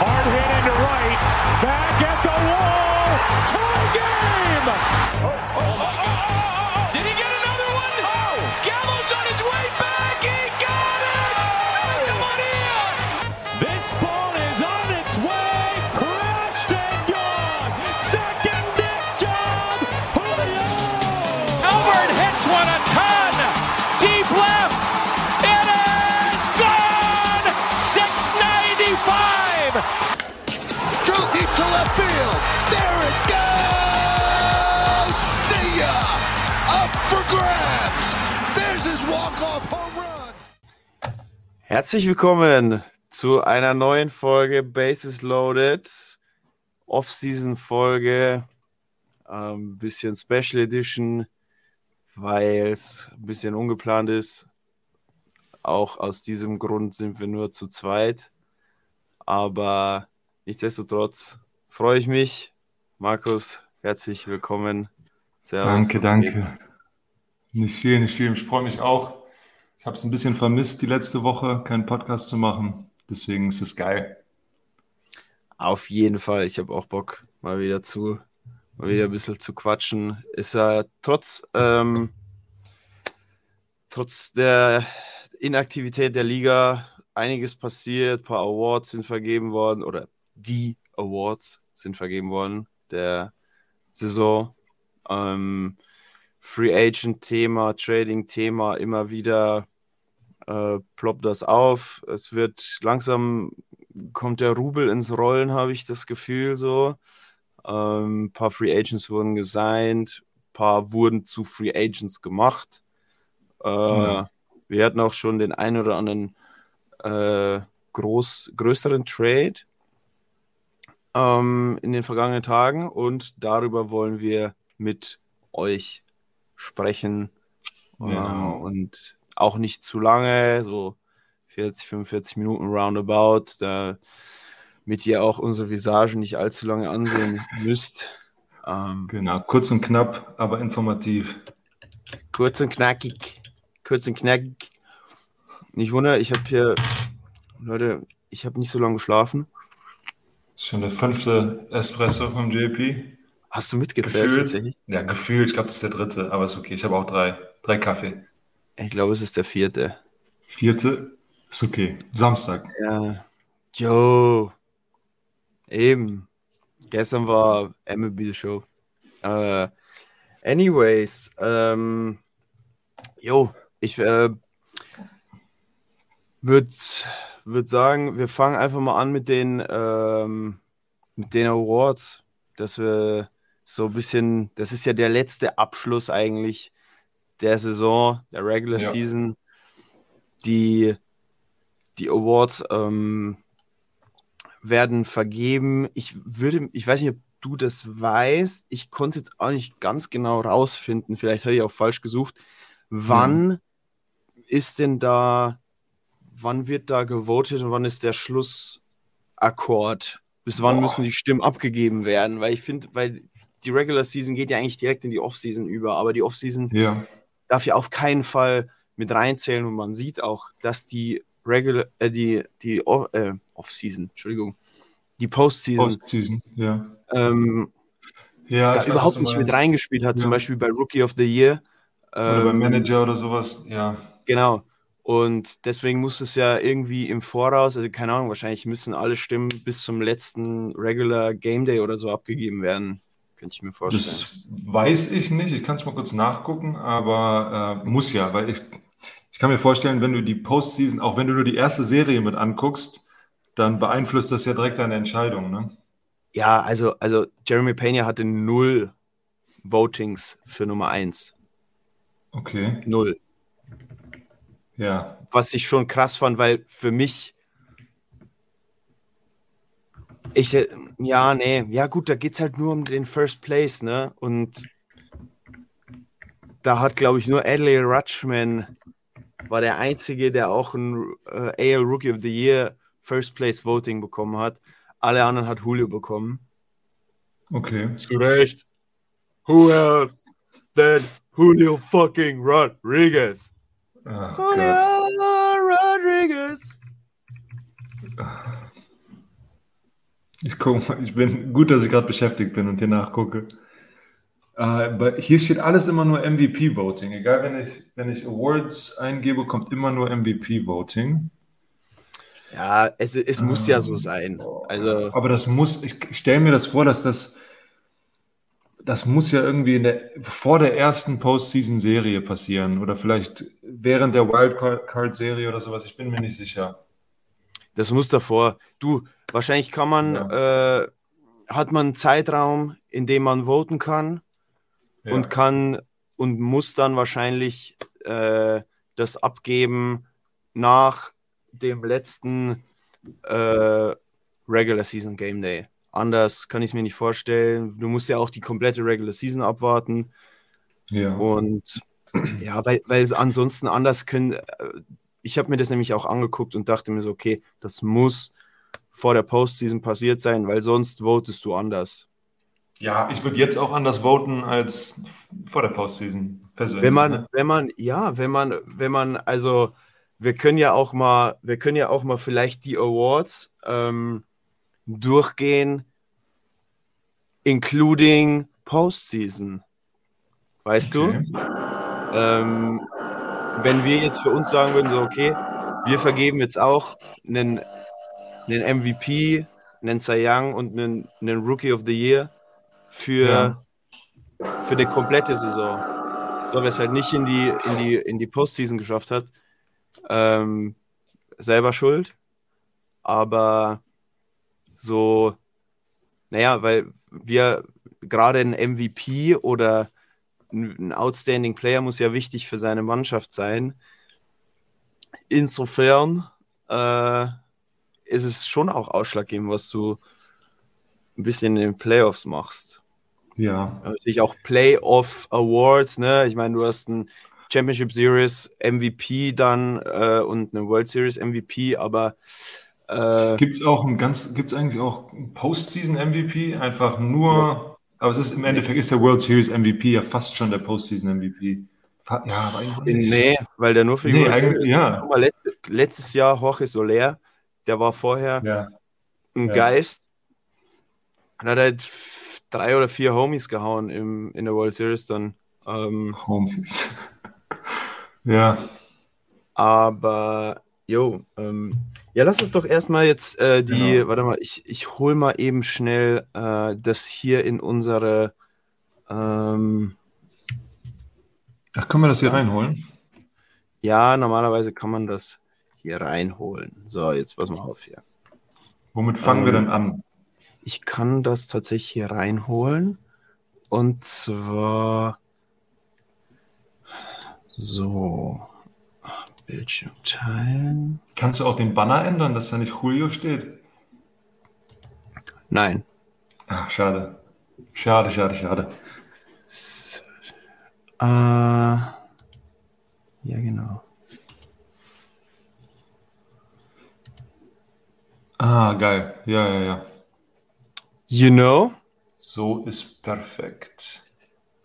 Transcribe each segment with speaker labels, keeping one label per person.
Speaker 1: Hard hit into right. Back at the wall. Tie game. Oh, oh, oh,
Speaker 2: oh.
Speaker 3: Herzlich willkommen zu einer neuen Folge Bases Loaded. Off-Season-Folge. Ein bisschen Special Edition, weil es ein bisschen ungeplant ist. Auch aus diesem Grund sind wir nur zu zweit. Aber nichtsdestotrotz freue ich mich. Markus, herzlich willkommen. Servus,
Speaker 4: Danke,
Speaker 3: was geht?
Speaker 4: danke. Nicht viel, nicht viel. Ich freue mich auch. Ich habe es ein bisschen vermisst, die letzte Woche keinen Podcast zu machen. Deswegen ist es geil.
Speaker 3: Auf jeden Fall. Ich habe auch Bock, mal wieder zu, mal wieder ein bisschen zu quatschen. Ist ja trotz, ähm, trotz der Inaktivität der Liga einiges passiert. Ein paar Awards sind vergeben worden oder die Awards sind vergeben worden der Saison. Ähm, Free Agent Thema, Trading Thema, immer wieder äh, ploppt das auf. Es wird langsam kommt der Rubel ins Rollen, habe ich das Gefühl so. Ähm, ein paar Free Agents wurden gesigned, ein paar wurden zu Free Agents gemacht. Äh,
Speaker 4: Ja.
Speaker 3: Wir hatten auch schon den einen oder anderen äh, groß, größeren Trade ähm, in den vergangenen Tagen und darüber wollen wir mit euch sprechen.
Speaker 4: Genau.
Speaker 3: Äh, und auch nicht zu lange, so 40, 45 Minuten roundabout, damit ihr auch unsere Visagen nicht allzu lange ansehen müsst. Ähm,
Speaker 4: Genau, kurz und knapp, aber informativ.
Speaker 3: kurz und knackig. Kurz und knackig. Nicht wunder, ich habe hier, Leute, ich habe nicht so lange geschlafen.
Speaker 4: Das ist schon der fünfte Espresso vom JP.
Speaker 3: Hast du mitgezählt
Speaker 4: Gefühlt. Ja, gefühlt. Ich glaube, das ist der dritte, aber ist okay. Ich habe auch drei. Drei Kaffee.
Speaker 3: Ich glaube, es ist der vierte.
Speaker 4: Vierte ist okay. Samstag.
Speaker 3: Ja. Jo. Eben. Gestern war MLB Show. Äh, anyways, ähm, jo, ich äh, würde würd sagen, wir fangen einfach mal an mit den, ähm, mit den Awards, dass wir so ein bisschen, das ist ja der letzte Abschluss eigentlich der Saison, der Regular
Speaker 4: Ja.
Speaker 3: Season. Die, die Awards ähm, werden vergeben. Ich würde, ich weiß nicht, ob du das weißt. Ich konnte es jetzt auch nicht ganz genau rausfinden. Vielleicht habe ich auch falsch gesucht. Wann ist denn da, wann wird da gewotet und wann ist der Schlussakkord? Bis wann
Speaker 4: Boah.
Speaker 3: müssen die Stimmen abgegeben werden? Weil ich finde, weil die Regular Season geht ja eigentlich direkt in die Offseason über, aber die Offseason
Speaker 4: Ja.
Speaker 3: darf ja auf keinen Fall mit reinzählen und man sieht auch, dass die Regular, äh, die, die Off- äh, Off-Season, Entschuldigung, die Postseason
Speaker 4: Postseason. Ja.
Speaker 3: ähm,
Speaker 4: Ja,
Speaker 3: da
Speaker 4: weiß,
Speaker 3: überhaupt
Speaker 4: du
Speaker 3: nicht mit reingespielt hat, zum
Speaker 4: Ja.
Speaker 3: Beispiel bei Rookie of the Year.
Speaker 4: Oder beim
Speaker 3: Ähm,
Speaker 4: Manager oder sowas. Ja.
Speaker 3: Genau. Und deswegen muss es ja irgendwie im Voraus, also keine Ahnung, wahrscheinlich müssen alle Stimmen bis zum letzten Regular Game Day oder so abgegeben werden. Könnte ich mir vorstellen.
Speaker 4: Das weiß ich nicht. Ich kann es mal kurz nachgucken, aber äh, muss ja, weil ich, ich kann mir vorstellen, wenn du die Postseason, auch wenn du nur die erste Serie mit anguckst, dann beeinflusst das ja direkt deine Entscheidung, ne?
Speaker 3: Ja, also, also Jeremy Pena hatte null Votings für Nummer 1.
Speaker 4: Okay,
Speaker 3: Null.
Speaker 4: ja.
Speaker 3: Was ich schon krass fand, weil für mich. Ich, äh, ja, nee, ja gut, da geht es halt nur um den First Place, ne? Und da hat, glaube ich, nur Adley Rutschman war der Einzige, der auch ein äh, AL Rookie of the Year First Place Voting bekommen hat. Alle anderen hat Julio bekommen.
Speaker 4: Okay.
Speaker 3: Zu Recht. Who else than Julio fucking Rodriguez?
Speaker 4: Ach
Speaker 3: Julio. Rodriguez.
Speaker 4: Ich gucke mal, ich bin gut, dass ich gerade beschäftigt bin und hier nachgucke. Äh, hier steht alles immer nur MVP-Voting. Egal, wenn ich, wenn ich Awards eingebe, kommt immer nur MVP-Voting.
Speaker 3: Ja, es, es muss ja so sein. Also,
Speaker 4: Aber das muss, ich stelle mir das vor, dass das, das muss ja irgendwie in der, vor der ersten Postseason-Serie passieren oder vielleicht während der Wildcard-Serie oder sowas. Ich bin mir nicht sicher.
Speaker 3: Das muss davor. Du, wahrscheinlich kann man, äh, hat man einen Zeitraum, in dem man voten kann
Speaker 4: Ja.
Speaker 3: und kann und muss dann wahrscheinlich äh, das abgeben nach dem letzten äh, Regular Season Game Day. Anders kann ich es mir nicht vorstellen. Du musst ja auch die komplette Regular Season abwarten.
Speaker 4: ja.
Speaker 3: Und ja, weil, weil es ansonsten anders können. Ich habe mir das nämlich auch angeguckt und dachte mir so, okay, das muss vor der Postseason passiert sein, weil sonst votest du anders.
Speaker 4: Ja, ich würde jetzt auch anders voten als vor der Postseason. Persönlich.
Speaker 3: Wenn man,
Speaker 4: ne?
Speaker 3: wenn man, ja, wenn man, wenn man, also wir können ja auch mal, wir können ja auch mal vielleicht die Awards ähm, durchgehen, including Postseason. Weißt
Speaker 4: Okay.
Speaker 3: du? Ähm, wenn wir jetzt für uns sagen würden, so, okay, wir vergeben jetzt auch einen, einen MVP, einen Cy Young und einen, einen Rookie of the Year für, für die komplette Saison. So, wer es halt nicht in die, in die, in die Postseason geschafft hat, ähm, selber schuld. Aber so, naja, weil wir gerade ein MVP oder ein Outstanding Player muss ja wichtig für seine Mannschaft sein. Insofern äh, ist es schon auch ausschlaggebend, was du ein bisschen in den Playoffs machst.
Speaker 4: Ja.
Speaker 3: Natürlich auch Playoff Awards, ne? Ich meine, du hast ein Championship Series MVP dann äh, und eine World Series MVP, aber äh,
Speaker 4: Gibt es auch ein ganz, gibt es eigentlich auch einen Postseason MVP? Einfach nur, aber es ist im Endeffekt ist der World Series MVP ja fast schon der Postseason MVP. Ja, aber eigentlich nicht.
Speaker 3: nee, weil der nur für die
Speaker 4: Nee,
Speaker 3: World
Speaker 4: ja.
Speaker 3: Guck mal, letzte, letztes Jahr Jorge Soler, der war vorher
Speaker 4: Ja,
Speaker 3: ein
Speaker 4: Ja.
Speaker 3: Geist. Und hat halt drei oder vier Homies gehauen im, in der World Series dann. Ähm,
Speaker 4: Homies. ja,
Speaker 3: aber, jo, ähm, ja, lass uns doch erstmal jetzt äh, die,
Speaker 4: Genau.
Speaker 3: warte mal, ich, ich hol mal eben schnell äh, das hier in unsere, ähm,
Speaker 4: Ach, können wir das hier reinholen?
Speaker 3: ja, normalerweise kann man das hier reinholen. So, jetzt pass mal auf hier.
Speaker 4: Womit fangen wir
Speaker 3: Ähm,
Speaker 4: denn an?
Speaker 3: Ich kann das tatsächlich hier reinholen. Und zwar so. Bildschirm teilen.
Speaker 4: Kannst du auch den Banner ändern, dass da nicht Julio steht?
Speaker 3: Nein.
Speaker 4: Ach, schade. Schade, schade, schade.
Speaker 3: Äh, ja, genau.
Speaker 4: Ah, geil. Ja, ja, ja.
Speaker 3: You know?
Speaker 4: So ist perfekt.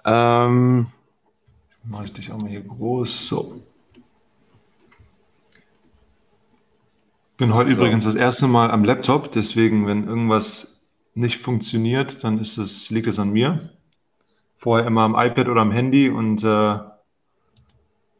Speaker 3: Ähm,
Speaker 4: Mache ich dich auch mal hier groß. So. Bin heute
Speaker 3: So.
Speaker 4: übrigens das erste Mal am Laptop, deswegen, wenn irgendwas nicht funktioniert, dann ist es, liegt es an mir. Vorher immer am iPad oder am Handy und äh,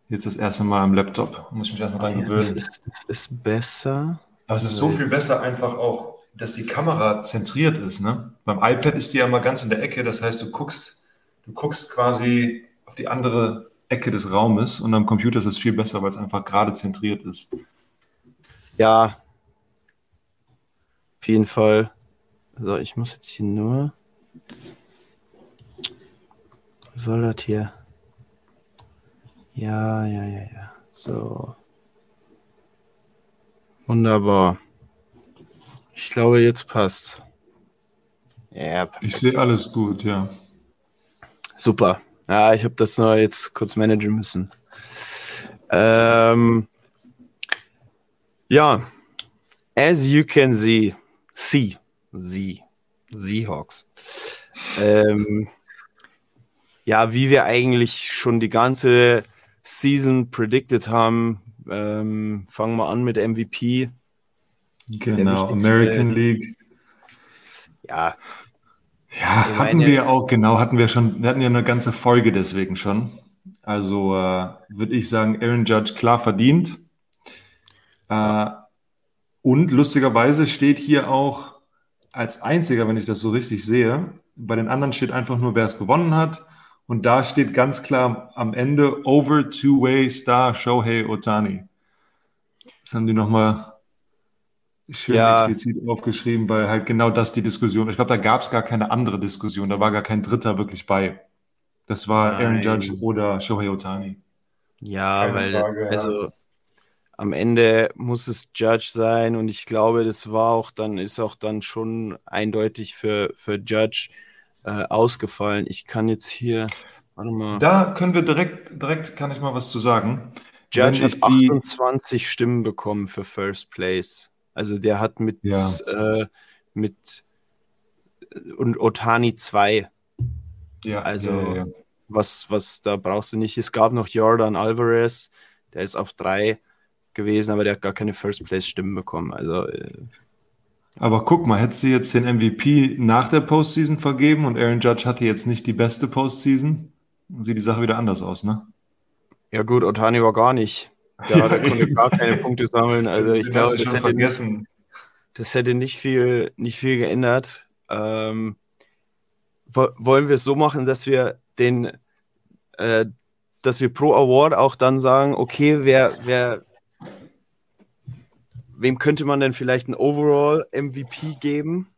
Speaker 4: jetzt das erste Mal am Laptop. Muss ich mich erstmal dran
Speaker 3: das,
Speaker 4: gewöhnen.
Speaker 3: ist, das ist besser.
Speaker 4: Aber es ist so viel besser einfach auch, dass die Kamera zentriert ist. Ne? Beim iPad ist die ja mal ganz in der Ecke, das heißt, du guckst, du guckst quasi auf die andere Ecke des Raumes und am Computer ist es viel besser, weil es einfach gerade zentriert ist.
Speaker 3: Ja. Auf jeden Fall. So, ich muss jetzt hier nur. Was soll das hier? Ja, ja, ja, ja. So. Wunderbar. Ich glaube, jetzt passt. Ja,
Speaker 4: Ich sehe alles gut, ja.
Speaker 3: Super. Ja, ich habe das nur jetzt kurz managen müssen. Ähm, ja, as you can see, see, see, Seahawks. Ähm, ja, wie wir eigentlich schon die ganze Season predicted haben, ähm, fangen wir an mit MVP.
Speaker 4: Genau, American League.
Speaker 3: Ja,
Speaker 4: Ja,
Speaker 3: Ich
Speaker 4: hatten
Speaker 3: meine-
Speaker 4: wir auch, genau, hatten wir schon, wir hatten ja eine ganze Folge deswegen schon. Also äh, würde ich sagen, Aaron Judge klar verdient. Äh, und lustigerweise steht hier auch als einziger, wenn ich das so richtig sehe, bei den anderen steht einfach nur, wer es gewonnen hat. Und da steht ganz klar am Ende Over Two-Way Star Shohei Otani. Das haben die nochmal schön
Speaker 3: Ja.
Speaker 4: explizit aufgeschrieben, weil halt genau das die Diskussion, ich glaube, da gab es gar keine andere Diskussion, da war gar kein Dritter wirklich bei. Das war Aaron
Speaker 3: Nein.
Speaker 4: Judge oder Shohei Otani.
Speaker 3: Ja,
Speaker 4: Keine
Speaker 3: weil
Speaker 4: Frage, ja.
Speaker 3: das, also am Ende muss es Judge sein und ich glaube, das war auch dann, ist auch dann schon eindeutig für, für Judge äh, ausgefallen. Ich kann jetzt hier, warte mal,
Speaker 4: Da können wir direkt, direkt kann ich mal was zu sagen.
Speaker 3: Judge hat
Speaker 4: ich die-
Speaker 3: 28 Stimmen bekommen für First Place. Also der hat mit,
Speaker 4: Ja.
Speaker 3: äh, mit und Otani 2.
Speaker 4: Ja,
Speaker 3: Also-
Speaker 4: ja,
Speaker 3: was, was da brauchst du nicht. Es gab noch Jordan Alvarez, der ist auf drei gewesen, aber der hat gar keine First Place Stimmen bekommen. Also äh,
Speaker 4: Aber guck mal, hättest du jetzt den MVP nach der Postseason vergeben und Aaron Judge hatte jetzt nicht die beste Postseason, dann sieht die Sache wieder anders aus, ne?
Speaker 3: ja gut, Otani war gar nicht. Der,
Speaker 4: Ja,
Speaker 3: der konnte gar keine Punkte sammeln. Also ich glaube, das
Speaker 4: schon
Speaker 3: hätte, nicht,
Speaker 4: vergessen.
Speaker 3: das hätte nicht viel, nicht viel geändert. Ähm, wo, wollen wir es so machen, dass wir den, äh, dass wir pro Award auch dann sagen, okay, wer, wer, wem könnte man denn vielleicht einen Overall MVP geben?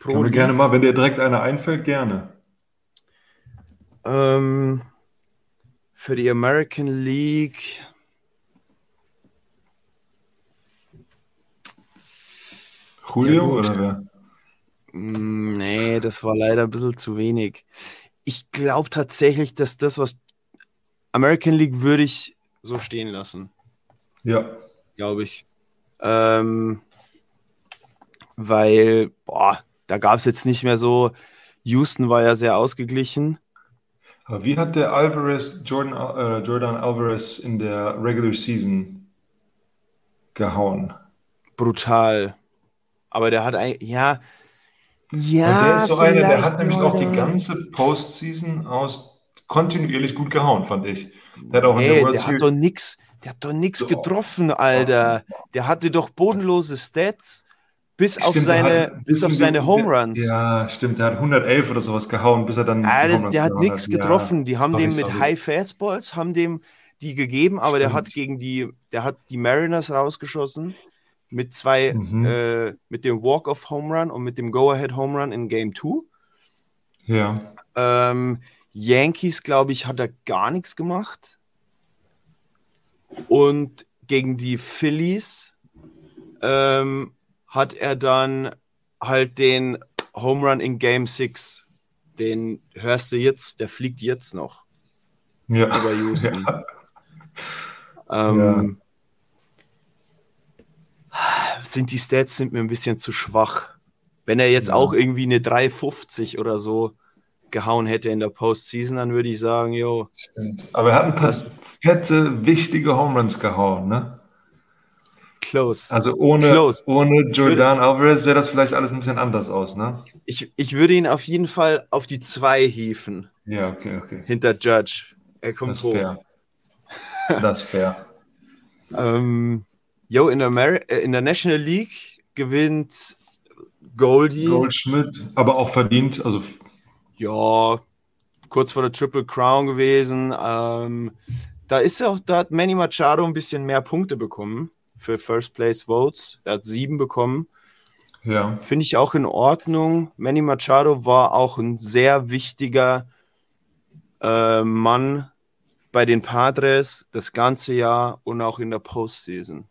Speaker 3: Pro
Speaker 4: Können wir gerne mal, wenn dir direkt einer einfällt, gerne.
Speaker 3: Ähm, für die American League.
Speaker 4: Julio
Speaker 3: Ja,
Speaker 4: oder wer?
Speaker 3: Mm, Nee, das war leider ein bisschen zu wenig. Ich glaube tatsächlich, dass das, was American League würde ich so stehen lassen,
Speaker 4: Ja.
Speaker 3: Glaube ich. Ähm, weil, boah, da gab es jetzt nicht mehr so. Houston war ja sehr ausgeglichen.
Speaker 4: Wie hat der Alvarez, Jordan, äh, Jordan Alvarez in der Regular Season gehauen?
Speaker 3: Brutal. Aber der hat eigentlich, ja. Ja,
Speaker 4: Und der ist so einer, der hat nämlich auch die ganze Postseason aus kontinuierlich gut gehauen, fand ich. Der hat auch in
Speaker 3: Hey,
Speaker 4: der World
Speaker 3: der hat
Speaker 4: Series.
Speaker 3: doch nix, der hat doch nix
Speaker 4: So.
Speaker 3: getroffen, Alter. Der hatte doch bodenlose Stats, bis auf
Speaker 4: Stimmt, der
Speaker 3: seine,
Speaker 4: hat
Speaker 3: bis auf seine Home
Speaker 4: der-
Speaker 3: Runs.
Speaker 4: Ja, stimmt, der hat 111 oder sowas gehauen, bis er dann.
Speaker 3: Ah,
Speaker 4: die
Speaker 3: das, der hat nichts
Speaker 4: Ja,
Speaker 3: getroffen. Die haben dem mit. High Fastballs, haben dem die gegeben, aber der
Speaker 4: Stimmt.
Speaker 3: hat gegen die, der hat die Mariners rausgeschossen mit zwei,
Speaker 4: Mhm.
Speaker 3: äh, mit dem Walk-off Home Run und mit dem Go-Ahead Home Run in Game 2.
Speaker 4: Ja.
Speaker 3: Ähm, Yankees, glaube ich, hat er gar nichts gemacht. Und gegen die Phillies ähm, hat er dann halt den Home Run in Game 6. Den hörst du jetzt, der fliegt jetzt noch
Speaker 4: Ja.
Speaker 3: über Houston.
Speaker 4: Ja.
Speaker 3: Ähm, Sind die Stats sind mir ein bisschen zu schwach. Wenn er jetzt
Speaker 4: Ja.
Speaker 3: auch irgendwie eine 350 oder so gehauen hätte in der Postseason, dann würde ich sagen, jo.
Speaker 4: Aber er hat ein paar fette, wichtige Home Runs gehauen, ne?
Speaker 3: close.
Speaker 4: Also ohne,
Speaker 3: Close.
Speaker 4: ohne Jordan Alvarez sähe das vielleicht alles ein bisschen anders aus, ne?
Speaker 3: Ich, ich würde ihn auf jeden Fall auf die 2 hieven
Speaker 4: Ja, okay, okay.
Speaker 3: hinter Judge. Er kommt
Speaker 4: Das ist
Speaker 3: hoch.
Speaker 4: fair. Das ist fair.
Speaker 3: Ähm, yo, in der, Ameri äh, in der National League gewinnt Goldie.
Speaker 4: Goldschmidt, aber auch verdient, also
Speaker 3: Ja, kurz vor der Triple Crown gewesen. Ähm, da ist ja auch, da hat Manny Machado ein bisschen mehr Punkte bekommen für First Place Votes. Er hat sieben bekommen.
Speaker 4: ja.
Speaker 3: Finde ich auch in Ordnung. Manny Machado war auch ein sehr wichtiger äh, Mann bei den Padres das ganze Jahr und auch in der Postseason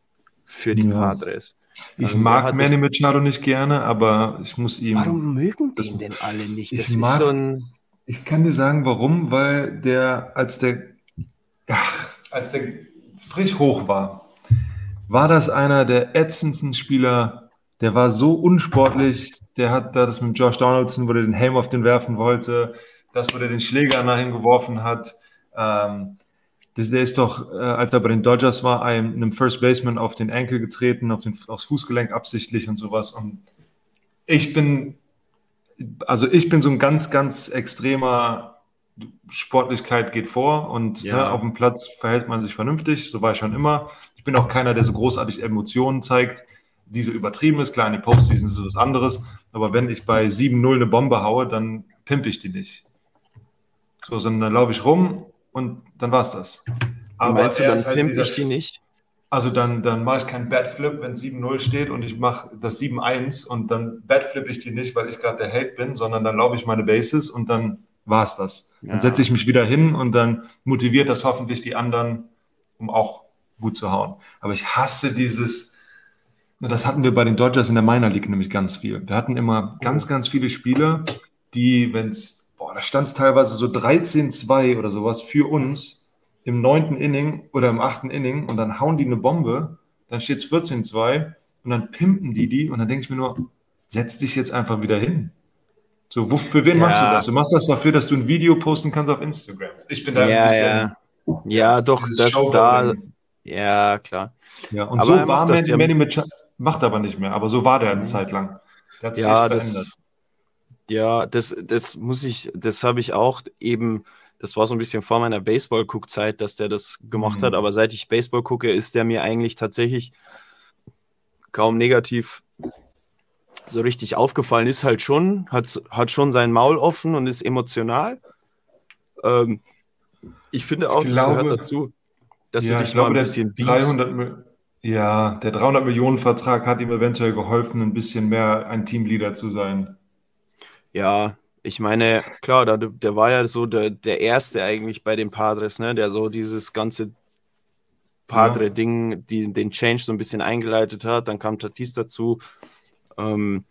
Speaker 3: für die
Speaker 4: Ja.
Speaker 3: Padres.
Speaker 4: Ich
Speaker 3: Also,
Speaker 4: mag Manny Machado nicht gerne, aber ich muss ihm.
Speaker 3: Warum mögen den denn alle nicht?
Speaker 4: ich
Speaker 3: Das ist
Speaker 4: mag-
Speaker 3: so ein.
Speaker 4: Ich kann dir sagen, warum, weil der, als der, ach, als der frisch hoch war, war das einer der ätzendsten Spieler. Der war so unsportlich. Der hat da das mit Josh Donaldson, wo der den Helm auf den werfen wollte, das, wo der den Schläger nach ihm geworfen hat. Ähm, das, der ist doch, äh, als er bei den Dodgers war, einem, einem First Baseman auf den Enkel getreten, auf den, aufs Fußgelenk absichtlich und sowas. Und Ich bin, also ich bin so ein ganz, ganz extremer Sportlichkeit geht vor und
Speaker 3: Ja.
Speaker 4: ne, auf dem Platz verhält man sich vernünftig, so war ich schon immer. Ich bin auch keiner, der so großartig Emotionen zeigt, die so übertrieben ist. Klar, in den Postseason ist es was anderes, aber wenn ich bei 7-0 eine Bombe haue, dann pimpe ich die nicht. So, sondern dann laufe ich rum und dann war's das. Aber
Speaker 3: Meinst du, dann
Speaker 4: halt
Speaker 3: pimp ich die nicht?
Speaker 4: also dann, dann mache ich keinen Badflip, wenn 7-0 steht und ich mache das 7-1 und dann Badflip ich die nicht, weil ich gerade der Held bin, sondern dann laufe ich meine Bases und dann war es das.
Speaker 3: Ja.
Speaker 4: Dann setze ich mich wieder hin und dann motiviert das hoffentlich die anderen, um auch gut zu hauen. Aber ich hasse dieses, das hatten wir bei den Dodgers in der Minor League nämlich ganz viel. Wir hatten immer ganz, ganz viele Spieler, die, wenn es, boah, da stand es teilweise so 13-2 oder sowas für uns im neunten Inning oder im achten Inning und dann hauen die eine Bombe, dann steht es 14-2 und dann pimpen die die und dann denke ich mir nur, setz dich jetzt einfach wieder hin. So, wo, für wen
Speaker 3: Ja.
Speaker 4: machst du das? Du machst das dafür, dass du ein Video posten kannst auf Instagram. Ich bin da ein
Speaker 3: Ja,
Speaker 4: bisschen.
Speaker 3: ja. Ja, doch, das, da, ja, klar.
Speaker 4: Ja, und
Speaker 3: Aber
Speaker 4: so war
Speaker 3: das
Speaker 4: Manny, Manny mit macht aber nicht mehr, aber so war der eine Zeit lang. Der hat sich
Speaker 3: Ja,
Speaker 4: echt verändert.
Speaker 3: Das, ja, das, das muss ich, das habe ich auch eben, das war so ein bisschen vor meiner Baseball-Guckzeit, dass der das gemacht
Speaker 4: Mhm.
Speaker 3: hat, aber seit ich Baseball gucke, ist der mir eigentlich tatsächlich kaum negativ so richtig aufgefallen. Ist halt schon, hat, hat schon sein Maul offen und ist emotional. Ähm, ich finde auch,
Speaker 4: Ich
Speaker 3: das
Speaker 4: glaube-
Speaker 3: gehört dazu, dass
Speaker 4: ja,
Speaker 3: du
Speaker 4: ich
Speaker 3: dich mal
Speaker 4: glaube,
Speaker 3: ein bisschen biefst.
Speaker 4: 300, Mi- ja, der 300 Millionen Vertrag hat ihm eventuell geholfen, ein bisschen mehr ein Teamleader zu sein.
Speaker 3: Ja, ich meine, klar, der, der war ja so der, der Erste eigentlich bei den Padres, ne, der so dieses ganze Padre-Ding, die, den Change so ein bisschen eingeleitet hat. Dann kam Tatis dazu. Ähm,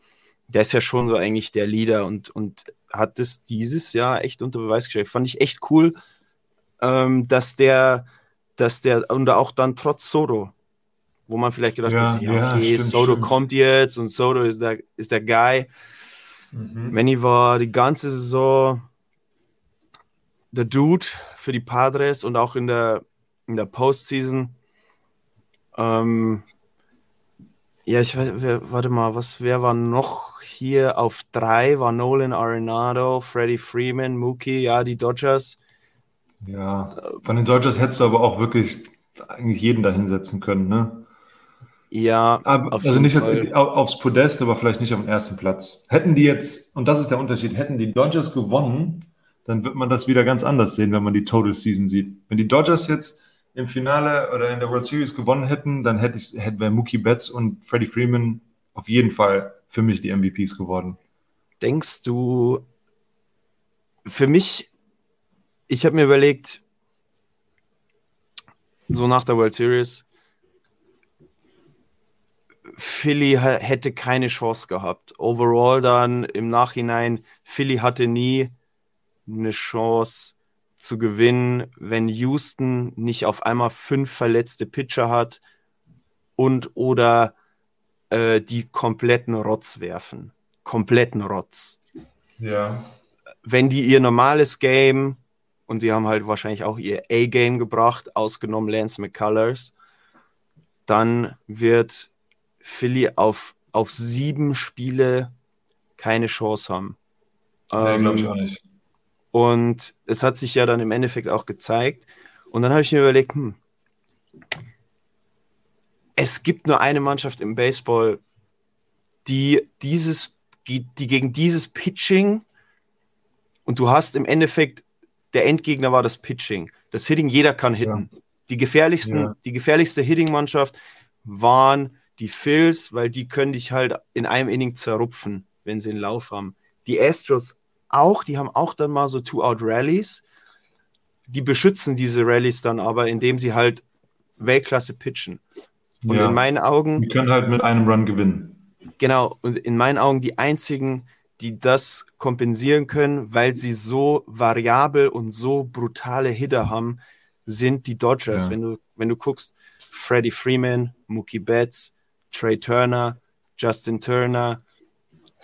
Speaker 3: der ist ja schon so eigentlich der Leader und, und hat das dieses Jahr echt unter Beweis gestellt. Fand ich echt cool, ähm, dass der, dass der, und auch dann trotz Soto, wo man vielleicht gedacht
Speaker 4: Ja,
Speaker 3: hat, ja,
Speaker 4: ja,
Speaker 3: okay,
Speaker 4: stimmt,
Speaker 3: Soto
Speaker 4: stimmt.
Speaker 3: kommt jetzt und Soto ist der, ist der Guy. Manny war die ganze Saison der Dude für die Padres und auch in der, in der Postseason. Ähm, ja, ich weiß, wer, warte mal, was, wer war noch hier auf drei? War Nolan Arenado, Freddie Freeman, Mookie, ja, die Dodgers.
Speaker 4: Ja, von den Dodgers hättest du aber auch wirklich eigentlich jeden da hinsetzen können, ne?
Speaker 3: Ja,
Speaker 4: Aber, also nicht
Speaker 3: Fall.
Speaker 4: jetzt au- aufs Podest, aber vielleicht nicht auf den ersten Platz. Hätten die jetzt, und das ist der Unterschied, hätten die Dodgers gewonnen, dann wird man das wieder ganz anders sehen, wenn man die Total Season sieht. Wenn die Dodgers jetzt im Finale oder in der World Series gewonnen hätten, dann hätte ich, hätte wäre Mookie Betts und Freddie Freeman auf jeden Fall für mich die MVPs geworden.
Speaker 3: Denkst du, für mich, ich habe mir überlegt, so nach der World Series, Philly hätte keine Chance gehabt. Overall dann im Nachhinein, Philly hatte nie eine Chance zu gewinnen, wenn Houston nicht auf einmal fünf verletzte Pitcher hat und oder äh, die kompletten Rotz werfen. Kompletten Rotz
Speaker 4: Ja.
Speaker 3: wenn die ihr normales Game und die haben halt wahrscheinlich auch ihr A-Game gebracht, ausgenommen Lance McCullers, dann wird Philly auf, auf sieben Spiele keine Chance haben.
Speaker 4: Nee, glaube ich
Speaker 3: Ähm,
Speaker 4: auch nicht.
Speaker 3: und es hat sich ja dann im Endeffekt auch gezeigt. Und dann habe ich mir überlegt, hm, es gibt nur eine Mannschaft im Baseball, die dieses, die, gegen dieses Pitching und du hast im Endeffekt, der Endgegner war das Pitching. Das Hitting, jeder kann hitten. Die gefährlichsten,
Speaker 4: Ja.
Speaker 3: die gefährlichste Hitting-Mannschaft waren die Phils, weil die können dich halt in einem Inning zerrupfen, wenn sie einen Lauf haben. Die Astros auch, die haben auch dann mal so Two-Out-Rallies. Die beschützen diese Rallies dann aber, indem sie halt Weltklasse pitchen. Und
Speaker 4: Ja.
Speaker 3: in meinen Augen,
Speaker 4: Die können halt mit einem Run gewinnen.
Speaker 3: genau, und in meinen Augen die einzigen, die das kompensieren können, weil sie so variabel und so brutale Hitter haben, sind die Dodgers.
Speaker 4: Ja.
Speaker 3: Wenn du, wenn du guckst, Freddie Freeman, Mookie Betts, Trey Turner, Justin Turner,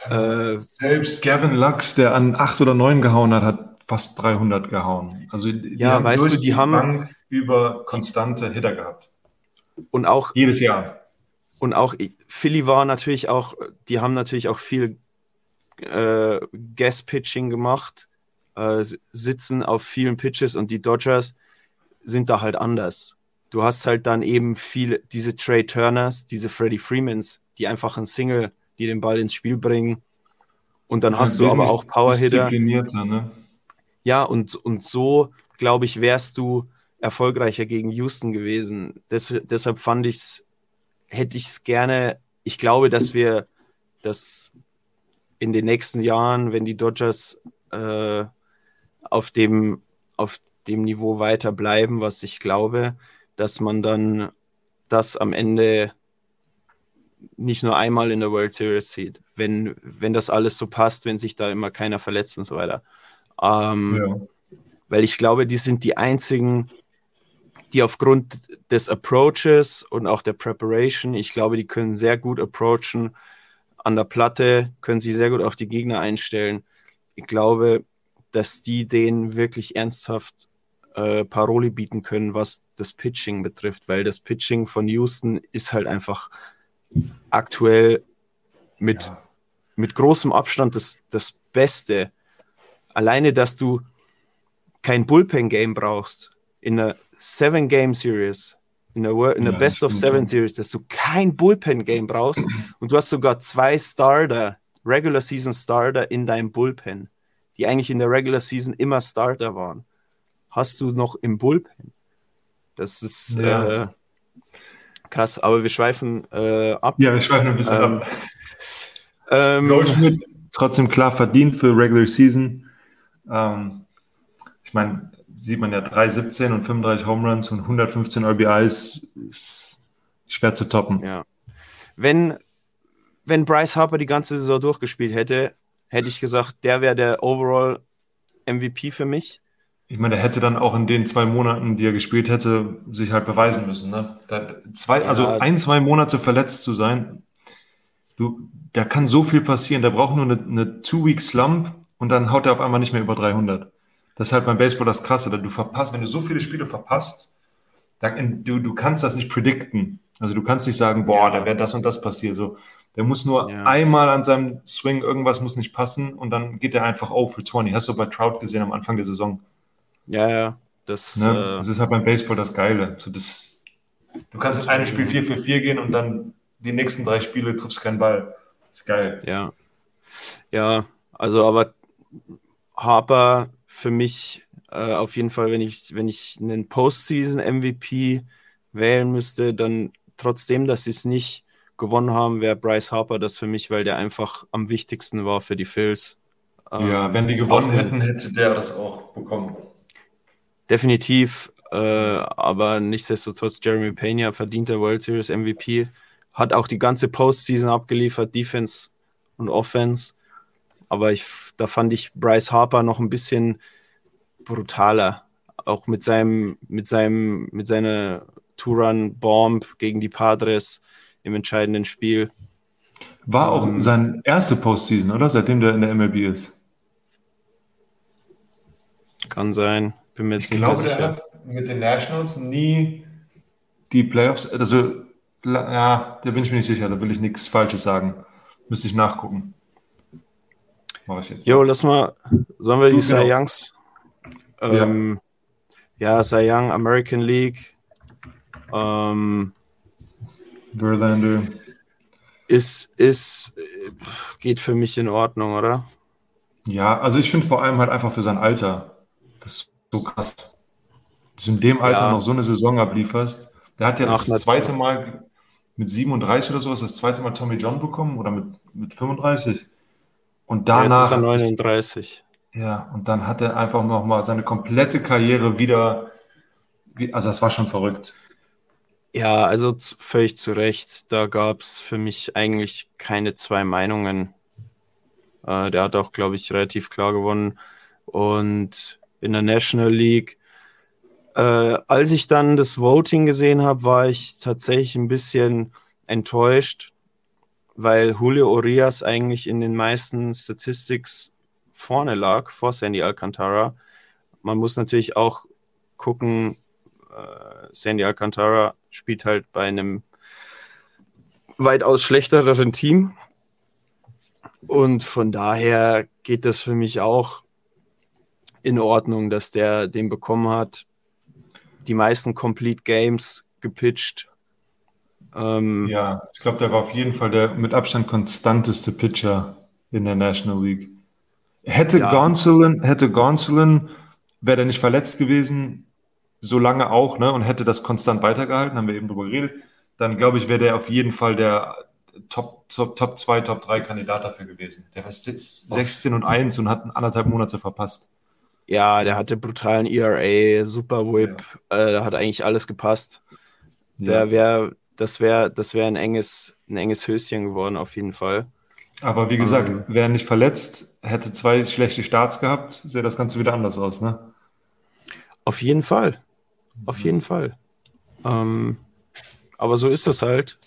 Speaker 3: äh,
Speaker 4: Selbst Gavin Lux, der an 8 oder 9 gehauen hat, hat fast 300 gehauen. Also die
Speaker 3: Ja, weißt du, die haben-
Speaker 4: Bank über konstante Hitter gehabt.
Speaker 3: und auch
Speaker 4: Jedes Jahr.
Speaker 3: Und auch Philly war natürlich auch, die haben natürlich auch viel äh, Guest-Pitching gemacht, äh, sitzen auf vielen Pitches und die Dodgers sind da halt anders. Du hast halt dann eben viele, diese Trey Turners, diese Freddie Freemans, die einfach ein Single, die den Ball ins Spiel bringen. Und dann ja, hast du aber auch Powerhitter. Ne? Ja, und, und so, glaube ich, wärst du erfolgreicher gegen Houston gewesen. Des, deshalb fand ich es, hätte ich es gerne, ich glaube, dass wir das in den nächsten Jahren, wenn die Dodgers äh, auf, dem, auf dem Niveau weiter bleiben, was ich glaube, dass man dann das am Ende nicht nur einmal in der World Series sieht, wenn, wenn das alles so passt, wenn sich da immer keiner verletzt und so weiter. Ähm, ja. Weil ich glaube, die sind die einzigen, die aufgrund des Approaches und auch der Preparation, ich glaube, die können sehr gut approachen. An der Platte können sie sehr gut auf die Gegner einstellen. Ich glaube, dass die denen wirklich ernsthaft äh, Paroli bieten können, was das Pitching betrifft, weil das Pitching von Houston ist halt einfach aktuell mit, ja. mit großem Abstand das, das Beste. Alleine, dass du kein Bullpen-Game brauchst in einer Seven-Game-Series, in der, in der ja, Best of Seven Series, dass du kein Bullpen-Game brauchst und du hast sogar zwei Starter, Regular Season Starter in deinem Bullpen, die eigentlich in der Regular Season immer Starter waren. Hast du noch im Bullpen? Das ist ja. äh, krass, aber wir schweifen äh, ab.
Speaker 4: Ja, wir schweifen ein bisschen ähm, ab. Ähm, Goldschmidt trotzdem klar verdient für Regular Season. Ähm, ich meine, sieht man ja 3,17 und 35 Home Runs und 115 RBIs ist schwer zu toppen.
Speaker 3: Ja. Wenn, wenn Bryce Harper die ganze Saison durchgespielt hätte, hätte ich gesagt, der wäre der Overall MVP für mich.
Speaker 4: Ich meine, er hätte dann auch in den zwei Monaten, die er gespielt hätte, sich halt beweisen müssen. Ne? Zwei, also ja. ein, zwei Monate verletzt zu sein, du, da kann so viel passieren. Der braucht nur eine, eine Two-Week-Slump und dann haut er auf einmal nicht mehr über 300. Das ist halt beim Baseball das Krasse. Du verpasst, wenn du so viele Spiele verpasst, dann, du, du kannst das nicht predikten. Also du kannst nicht sagen, boah, da wäre das und das passiert. So, der muss nur ja. einmal an seinem Swing, irgendwas muss nicht passen und dann geht er einfach auf für 20. Hast du bei Trout gesehen am Anfang der Saison.
Speaker 3: Ja, ja. Das,
Speaker 4: ne? äh, das ist halt beim Baseball das Geile. So, das, du kannst in einem Spiel 4 für 4 gehen und dann die nächsten drei Spiele triffst keinen Ball. Das ist geil.
Speaker 3: Ja. Ja, also aber Harper für mich äh, auf jeden Fall, wenn ich, wenn ich einen Postseason-MVP wählen müsste, dann trotzdem, dass sie es nicht gewonnen haben, wäre Bryce Harper das für mich, weil der einfach am wichtigsten war für die Phils.
Speaker 4: Ja, ähm, wenn die gewonnen hätten, hätte der das auch bekommen.
Speaker 3: Definitiv, äh, aber nichtsdestotrotz, Jeremy Pena verdient der World Series MVP, hat auch die ganze Postseason abgeliefert, Defense und Offense. Aber ich, da fand ich Bryce Harper noch ein bisschen brutaler. Auch mit seinem, mit seinem, mit seiner Two-Run-Bomb gegen die Padres im entscheidenden Spiel.
Speaker 4: War auch ähm, sein erste Postseason, oder? Seitdem der in der MLB ist.
Speaker 3: Kann sein. Bin mir jetzt
Speaker 4: ich nicht glaube, sicher. der hat mit den Nationals nie die Playoffs, also ja, da bin ich mir nicht sicher, da will ich nichts Falsches sagen. Müsste ich nachgucken.
Speaker 3: Mache ich jetzt. Jo, lass mal, sollen wir die Cy genau. Youngs? Ähm, ja. ja, Cy Young, American League. Ähm,
Speaker 4: Verlander.
Speaker 3: Ist, ist, geht für mich in Ordnung, oder?
Speaker 4: Ja, also ich finde vor allem halt einfach für sein Alter. Das so krass. Dass du in dem Alter ja. noch so eine Saison ablieferst. Der hat ja Nach das zweite Mal mit 37 oder sowas, das zweite Mal Tommy John bekommen oder mit, mit 35. Und danach. Jetzt ist
Speaker 3: er 39.
Speaker 4: ja, und dann hat er einfach nochmal seine komplette Karriere wieder. Also, das war schon verrückt.
Speaker 3: Ja, also völlig zu Recht. Da gab es für mich eigentlich keine zwei Meinungen. Äh, der hat auch, glaube ich, relativ klar gewonnen. Und in der National League, äh, als ich dann das Voting gesehen habe, war ich tatsächlich ein bisschen enttäuscht, weil Julio Urias eigentlich in den meisten Statistics vorne lag, vor Sandy Alcantara. Man muss natürlich auch gucken, äh, Sandy Alcantara spielt halt bei einem weitaus schlechteren Team. Und von daher geht das für mich auch in Ordnung, dass der den bekommen hat. Die meisten Complete Games gepitcht. Ähm,
Speaker 4: Ja, ich glaube, der war auf jeden Fall der mit Abstand konstanteste Pitcher in der National League. Hätte
Speaker 3: Ja.
Speaker 4: Gonsolin, hätte Gonsolin, wäre der nicht verletzt gewesen, so lange auch, ne, und hätte das konstant weitergehalten, haben wir eben drüber geredet, dann glaube ich, wäre der auf jeden Fall der Top, Top, Top 2, Top 3 Kandidat dafür gewesen. Der war 16 und 1 und hat anderthalb Monate verpasst.
Speaker 3: Ja, der hatte brutalen ERA, super Whip, äh, da hat eigentlich alles gepasst. Der wäre, das wäre, das wäre ein enges, ein enges Höschen geworden, auf jeden Fall.
Speaker 4: Aber wie gesagt,
Speaker 3: Ähm.
Speaker 4: wäre nicht verletzt, hätte zwei schlechte Starts gehabt, sähe das Ganze wieder anders aus, ne?
Speaker 3: Auf jeden Fall. Auf jeden Fall. Ähm, aber so ist das halt.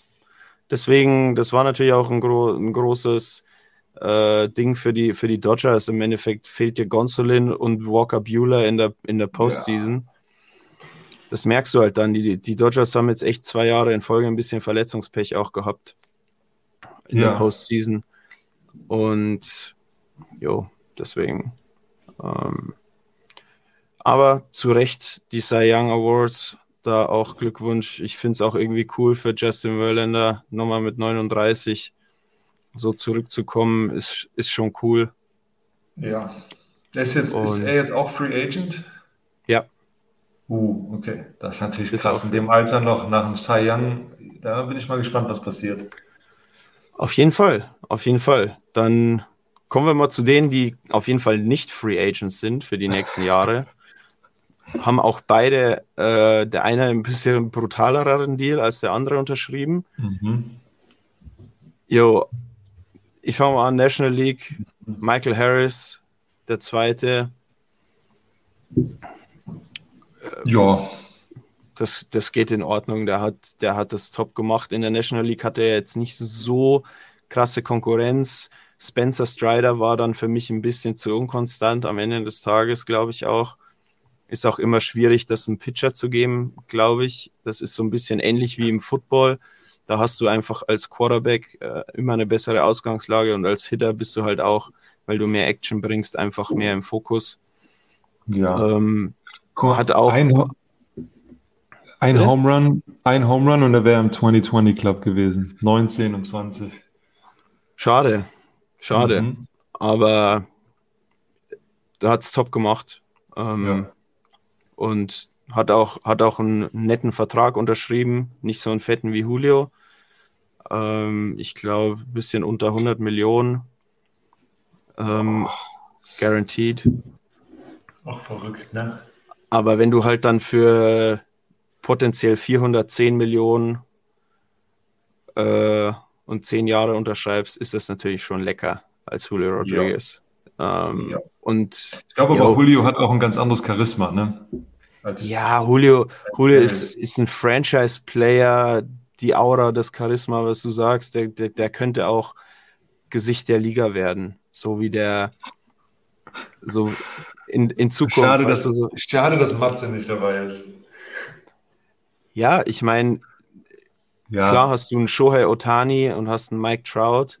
Speaker 3: Deswegen, das war natürlich auch ein, gro ein großes äh, Ding für die, für die Dodgers. Im Endeffekt fehlt dir Gonsolin und Walker Bueller in der, in der Postseason. Das merkst du halt dann. Die, die Dodgers haben jetzt echt zwei Jahre in Folge ein bisschen Verletzungspech auch gehabt in
Speaker 4: Ja.
Speaker 3: der Postseason. Und jo, deswegen. Ähm, aber zu Recht die Cy Young Awards, da auch Glückwunsch. Ich finde es auch irgendwie cool für Justin Verlander, nochmal mit 39 so zurückzukommen, ist, ist schon cool.
Speaker 4: Ja. Ist, jetzt, ist
Speaker 3: Und-
Speaker 4: er jetzt auch Free Agent?
Speaker 3: Ja,
Speaker 4: Uh, okay. Das ist natürlich
Speaker 3: Ist
Speaker 4: krass.
Speaker 3: auch-
Speaker 4: In dem Alter noch nach dem Cy Young, da bin ich mal gespannt, was passiert.
Speaker 3: auf jeden Fall, auf jeden Fall. Dann kommen wir mal zu denen, die auf jeden Fall nicht Free Agents sind für die nächsten Jahre. Haben auch beide, äh, der eine ein bisschen brutaleren Deal als der andere unterschrieben.
Speaker 4: Mhm.
Speaker 3: Jo, ich fange mal an, National League, Michael Harris, der zweite,
Speaker 4: Ja,
Speaker 3: das, das geht in Ordnung. Der hat, der hat das top gemacht. In der National League hatte er jetzt nicht so krasse Konkurrenz. Spencer Strider war dann für mich ein bisschen zu unkonstant am Ende des Tages, glaube ich auch. Ist auch immer schwierig, das einem Pitcher zu geben, glaube ich. Das ist so ein bisschen ähnlich wie im Football. Da hast du einfach als Quarterback äh, immer eine bessere Ausgangslage und als Hitter bist du halt auch, weil du mehr Action bringst, einfach mehr im Fokus.
Speaker 4: ja.
Speaker 3: Ähm,
Speaker 4: mal,
Speaker 3: hat auch-
Speaker 4: ein, ein
Speaker 3: Bitte?
Speaker 4: Home Run, ein Home Run und er wäre im 2020 Club gewesen. 19 und 20.
Speaker 3: schade, schade.
Speaker 4: Mhm.
Speaker 3: aber da hat es top gemacht. Ähm,
Speaker 4: Ja.
Speaker 3: Und hat auch, hat auch einen netten Vertrag unterschrieben, nicht so einen fetten wie Julio. Ähm, ich glaube, ein bisschen unter 100 Millionen. Ähm, guaranteed.
Speaker 4: Auch verrückt, ne?
Speaker 3: Aber wenn du halt dann für potenziell 410 Millionen äh, und 10 Jahre unterschreibst, ist das natürlich schon lecker als Julio Rodriguez. Ähm,
Speaker 4: Ja.
Speaker 3: Und
Speaker 4: Ich glaube aber,
Speaker 3: Jo.
Speaker 4: Julio hat auch ein ganz anderes Charisma, ne?
Speaker 3: Ja, Julio, Julio
Speaker 4: Ja,
Speaker 3: ist,
Speaker 4: ist-
Speaker 3: ein Franchise-Player, die Aura, das Charisma, was du sagst, der, der, der könnte auch Gesicht der Liga werden. So wie der, so in, in Zukunft.
Speaker 4: schade, dass,
Speaker 3: du, so.
Speaker 4: schade, dass Matze nicht dabei ist.
Speaker 3: Ja, ich meine,
Speaker 4: Ja,
Speaker 3: klar hast du einen Shohei Otani und hast einen Mike Trout,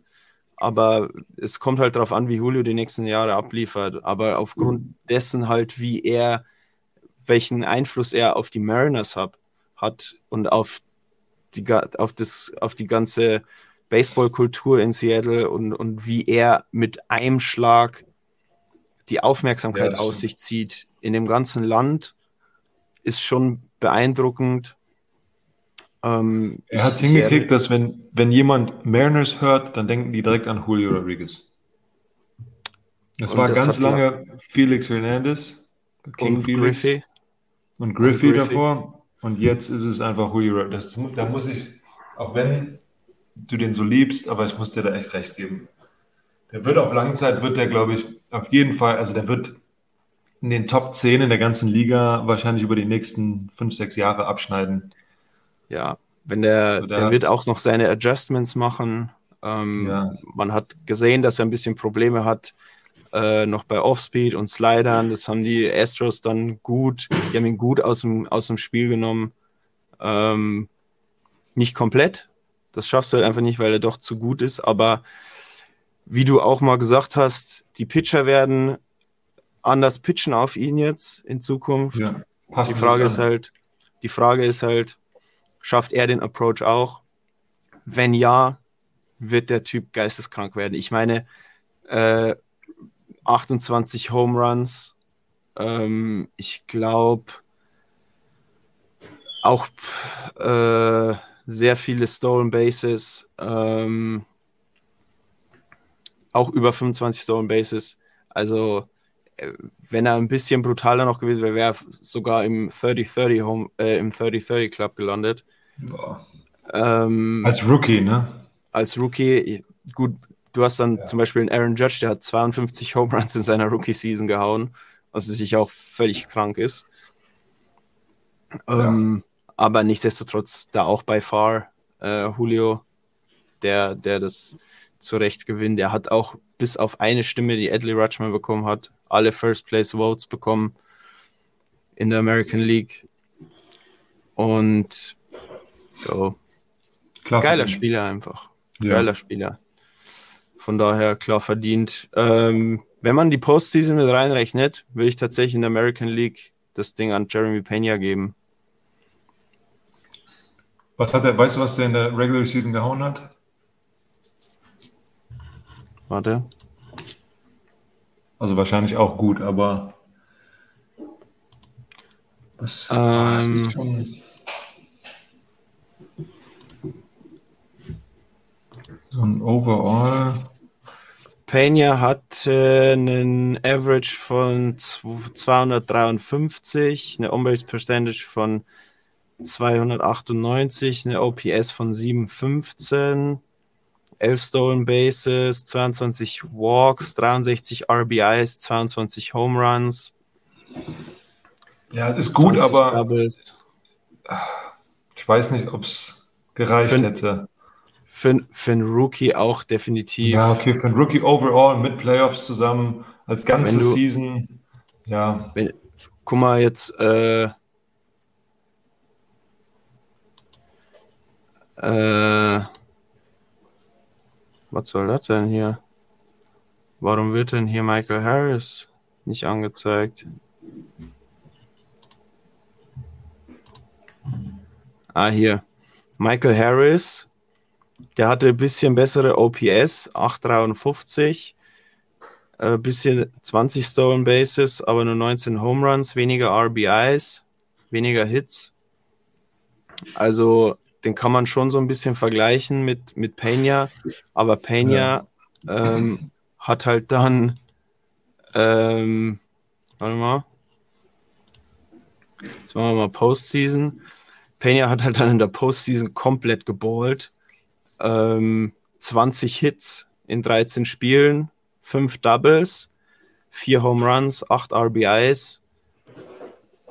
Speaker 3: aber es kommt halt darauf an, wie Julio die nächsten Jahre abliefert. Aber aufgrund dessen halt, wie er, welchen Einfluss er auf die Mariners hat, hat und auf die, auf das, auf die ganze Baseballkultur in Seattle und, und wie er mit einem Schlag die
Speaker 4: Ja,
Speaker 3: Aufmerksamkeit
Speaker 4: das
Speaker 3: aus sich zieht in dem ganzen Land, ist schon beeindruckend. Ähm,
Speaker 4: er hat es hingekriegt, dass wenn, wenn jemand Mariners hört, dann denken die direkt an Julio Rodriguez. Es
Speaker 3: Und
Speaker 4: war
Speaker 3: das
Speaker 4: ganz lange Felix Hernandez, King
Speaker 3: Griffey.
Speaker 4: Und Griffey,
Speaker 3: Und Griffey.
Speaker 4: davor. Und jetzt ist es einfach Julio. Das, da muss ich, auch wenn du den so liebst, aber ich muss dir da echt recht geben. Der wird auf lange Zeit, wird der, glaube ich, auf jeden Fall, also der wird in den Top 10 in der ganzen Liga wahrscheinlich über die nächsten fünf, sechs Jahre abschneiden.
Speaker 3: Ja, wenn der,
Speaker 4: Also der
Speaker 3: der wird auch noch seine Adjustments machen. Ähm,
Speaker 4: Ja.
Speaker 3: Man hat gesehen, dass er ein bisschen Probleme hat, äh, noch bei Offspeed und Slidern. Das haben die Astros dann gut, die haben ihn gut aus dem, aus dem Spiel genommen. Ähm, nicht komplett. Das schaffst du halt einfach nicht, weil er doch zu gut ist, aber wie du auch mal gesagt hast, die Pitcher werden anders pitchen auf ihn jetzt in Zukunft.
Speaker 4: Ja, passt
Speaker 3: Die Frage ist halt, die Frage ist halt, schafft er den Approach auch? Wenn ja, wird der Typ geisteskrank werden. Ich meine, äh, 28 Home Runs, ähm, ich glaube auch äh, sehr viele Stolen Bases, ähm, auch über 25 Stolen Bases. Also äh, wenn er ein bisschen brutaler noch gewesen wäre, wäre er sogar im 30-30 Home, äh, im 30-30 Club gelandet. Ähm,
Speaker 4: Als Rookie, ne?
Speaker 3: als Rookie, gut, du hast dann zum Beispiel einen Aaron Judge, der hat 52 Home Runs in seiner Rookie-Season gehauen, was sich auch völlig krank ist. Ähm, aber nichtsdestotrotz da auch bei Far äh, Julio, der, der das zu Recht gewinnt. Der hat auch bis auf eine Stimme, die Adley Rutschman bekommen hat, alle First Place Votes bekommen in der American League. Und so,
Speaker 4: Klar
Speaker 3: geiler. Spieler einfach.
Speaker 4: Ja.
Speaker 3: Geiler Spieler. Von daher klar verdient. Ähm, wenn man die Postseason mit reinrechnet, würde ich tatsächlich in der American League das Ding an Jeremy Pena geben.
Speaker 4: Was hat er, weißt du, was der in der Regular Season gehauen hat?
Speaker 3: Warte.
Speaker 4: Also wahrscheinlich auch gut, aber was ah,
Speaker 3: Ähm,
Speaker 4: schon so ein Overall.
Speaker 3: Pena hat äh, einen Average von zw- 253, eine On-Base Percentage von 298, eine OPS von 715, 11 Stolen Bases, 22 Walks, 63 RBIs, 22 Home Runs.
Speaker 4: Ja, ist gut,
Speaker 3: 20
Speaker 4: aber
Speaker 3: Doubles.
Speaker 4: ich weiß nicht, ob es gereicht
Speaker 3: Fin-
Speaker 4: hätte.
Speaker 3: Für, für einen Rookie auch definitiv.
Speaker 4: Ja, okay, für ein Rookie Overall mit Playoffs zusammen als ganze
Speaker 3: du-
Speaker 4: Season. Ja,
Speaker 3: Wenn, guck mal jetzt, äh, äh, was soll das denn hier? Warum wird denn hier Michael Harris nicht angezeigt? Ah, hier. Michael Harris, der hatte ein bisschen bessere OPS, 853. Ein bisschen 20 Stolen Bases, aber nur 19 Home Runs, weniger RBIs, weniger Hits. Also den kann man schon so ein bisschen vergleichen mit, mit Pena, aber Pena ähm, hat halt dann, ähm, warte mal, jetzt machen wir mal Postseason. Pena hat halt dann in der Postseason komplett geballt. Ähm, 20 Hits in 13 Spielen, 5 Doubles, 4 Home Runs, 8 RBIs,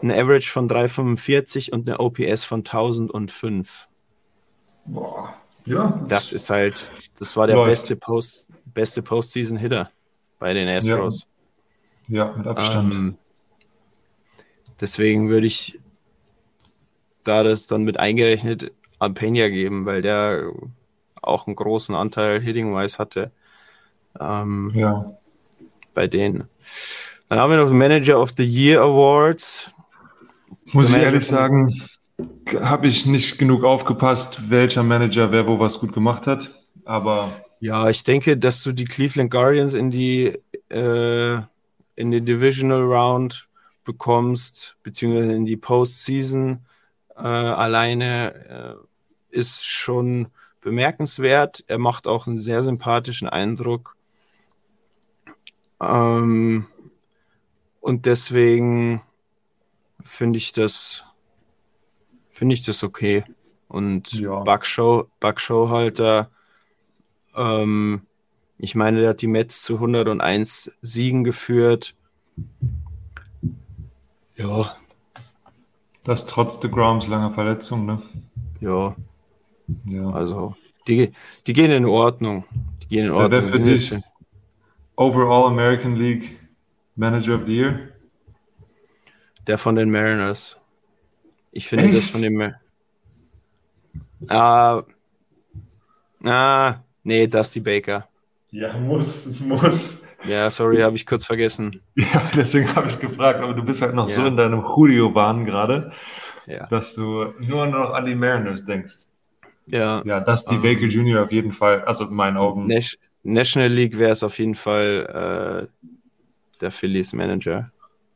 Speaker 3: ein Average von 345 und eine OPS von 1005.
Speaker 4: boah. Ja,
Speaker 3: Das ist halt, das war der
Speaker 4: Läuft.
Speaker 3: beste Post, beste Postseason-Hitter bei den Astros.
Speaker 4: ja, mit Abstand.
Speaker 3: Ähm, deswegen würde ich da das dann mit eingerechnet an Pena geben, weil der auch einen großen Anteil Hitting-wise hatte ähm,
Speaker 4: ja.
Speaker 3: bei denen. Dann haben wir noch den Manager of the Year Awards.
Speaker 4: Muss ich ehrlich sagen, habe ich nicht genug aufgepasst, welcher Manager wer wo was gut gemacht hat. Aber
Speaker 3: Ja, ich denke, dass du die Cleveland Guardians in die äh, in die Divisional Round bekommst, beziehungsweise in die Postseason äh, alleine, äh, ist schon bemerkenswert. Er macht auch einen sehr sympathischen Eindruck. Ähm, und deswegen finde ich das finde ich das okay. Und
Speaker 4: Ja.
Speaker 3: Buckshow, Buckshow-Halter, ähm, ich meine, der hat die Mets zu 101 Siegen geführt. Ja,
Speaker 4: das trotz de Groms langer Verletzung, ne?
Speaker 3: ja,
Speaker 4: Ja.
Speaker 3: also die, die gehen in Ordnung. Die gehen in
Speaker 4: Wer wäre
Speaker 3: Ordnung.
Speaker 4: für dich Overall American League Manager of the Year?
Speaker 3: Der von den Mariners. Ich finde das
Speaker 4: Echt?
Speaker 3: von den Mar Ah, ah, nee, Dusty Baker.
Speaker 4: Ja, muss, muss.
Speaker 3: Ja, sorry, habe ich kurz vergessen.
Speaker 4: Ja, deswegen habe ich gefragt, aber du bist halt noch so
Speaker 3: Ja.
Speaker 4: in deinem Julio-Wahn gerade,
Speaker 3: Ja.
Speaker 4: dass du nur noch an die Mariners denkst.
Speaker 3: Ja.
Speaker 4: Ja, das die
Speaker 3: Ähm.
Speaker 4: Baker Junior auf jeden Fall, also in meinen Augen.
Speaker 3: Nas- National League wäre es auf jeden Fall äh, der Phillies Manager.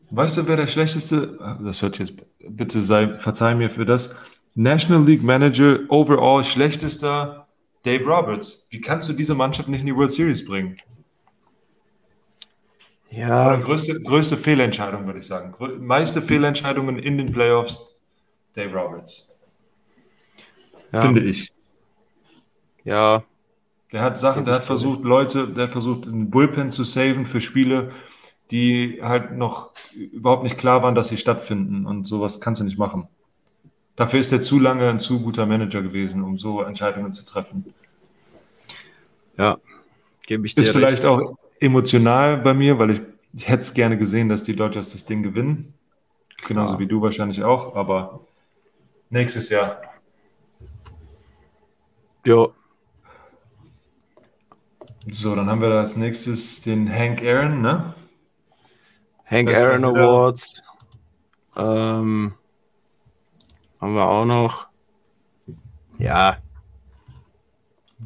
Speaker 4: Weißt du, wer der schlechteste, das hört jetzt, bitte sei, verzeih mir für das, National League Manager, overall schlechtester Dave Roberts. Wie kannst du diese Mannschaft nicht in die World Series bringen? Oder
Speaker 3: Ja,
Speaker 4: größte, größte Fehlentscheidung, würde ich sagen. Meiste Fehlentscheidungen in den Playoffs, Dave Roberts.
Speaker 3: Ja,
Speaker 4: Finde ich.
Speaker 3: ja,
Speaker 4: Der hat Sachen, der hat versucht, Leute, der hat versucht, einen Bullpen zu saven für Spiele, die halt noch überhaupt nicht klar waren, dass sie stattfinden. Und sowas kannst du nicht machen. Dafür ist er zu lange ein zu guter Manager gewesen, um so Entscheidungen zu treffen.
Speaker 3: ja, gebe ich dir
Speaker 4: Ist vielleicht
Speaker 3: recht.
Speaker 4: auch emotional bei mir, weil ich, ich hätte es gerne gesehen, dass die Dodgers das Ding gewinnen. Genauso
Speaker 3: Klar.
Speaker 4: wie du wahrscheinlich auch, aber nächstes Jahr.
Speaker 3: Ja,
Speaker 4: So, dann haben wir als nächstes den Hank Aaron, ne?
Speaker 3: Hank
Speaker 4: Das
Speaker 3: Aaron Awards. Ähm, haben wir auch noch. Ja,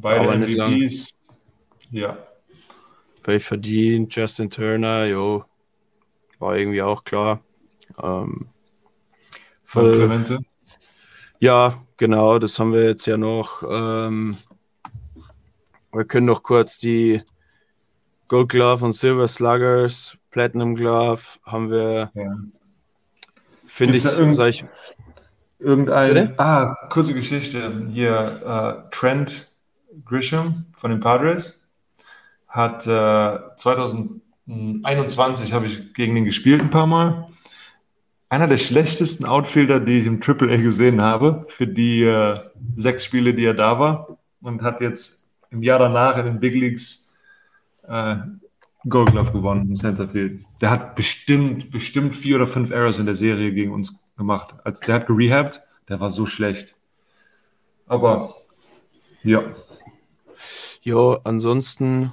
Speaker 4: Beide
Speaker 3: Aber nicht lang.
Speaker 4: MVPs. Ja.
Speaker 3: völlig verdient. Justin Turner, jo, war irgendwie auch klar. Ähm,
Speaker 4: Von
Speaker 3: voll-
Speaker 4: Clemente.
Speaker 3: Ja, genau, das haben wir jetzt ja noch. Ähm, wir können noch kurz die Gold Glove und Silver Sluggers, Platinum Glove haben wir,
Speaker 4: Ja.
Speaker 3: finde ich,
Speaker 4: irgend-
Speaker 3: sag ich,
Speaker 4: Irgendein, ah, kurze Geschichte. Hier, äh, Trent Grisham von den Padres hat äh, 2021 habe ich gegen ihn gespielt ein paar Mal. Einer der schlechtesten Outfielder, die ich im Triple A gesehen habe, für die äh, sechs Spiele, die er da war. Und hat jetzt im Jahr danach in den Big Leagues äh, Gold Glove gewonnen im Centerfield. Der hat bestimmt, bestimmt vier oder fünf Errors in der Serie gegen uns gemacht. Als der hat gerehabt, der war so schlecht. Aber ja,
Speaker 3: jo, ansonsten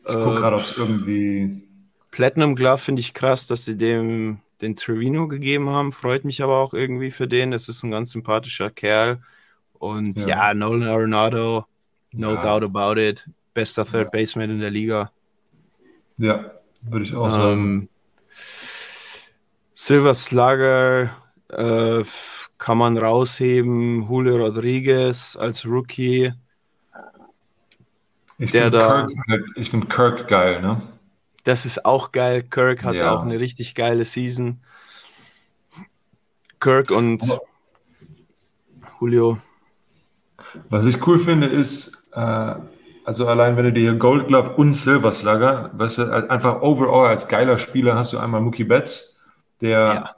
Speaker 4: ich gucke gerade,
Speaker 3: äh,
Speaker 4: ob es irgendwie.
Speaker 3: Platinum Glove finde ich krass, dass sie dem den Trevino gegeben haben. Freut mich aber auch irgendwie für den. Es ist ein ganz sympathischer Kerl. Und
Speaker 4: Ja.
Speaker 3: ja, Nolan Arenado, no
Speaker 4: Ja.
Speaker 3: doubt about it. Bester Third. Baseman in der Liga.
Speaker 4: Ja, würde ich auch sagen.
Speaker 3: Ähm, Silver Slugger äh, kann man rausheben. Julio Rodriguez als Rookie.
Speaker 4: Ich
Speaker 3: der
Speaker 4: finde
Speaker 3: da-
Speaker 4: Kirk, halt- ich find Kirk geil, ne?
Speaker 3: Das ist auch geil. Kirk hat
Speaker 4: Ja.
Speaker 3: auch eine richtig geile Season. Kirk und Julio.
Speaker 4: Was ich cool finde, ist, äh, also allein wenn du dir Gold Glove und Silver Slugger, weißt du, einfach overall als geiler Spieler hast du einmal Mookie Betts, der
Speaker 3: Ja.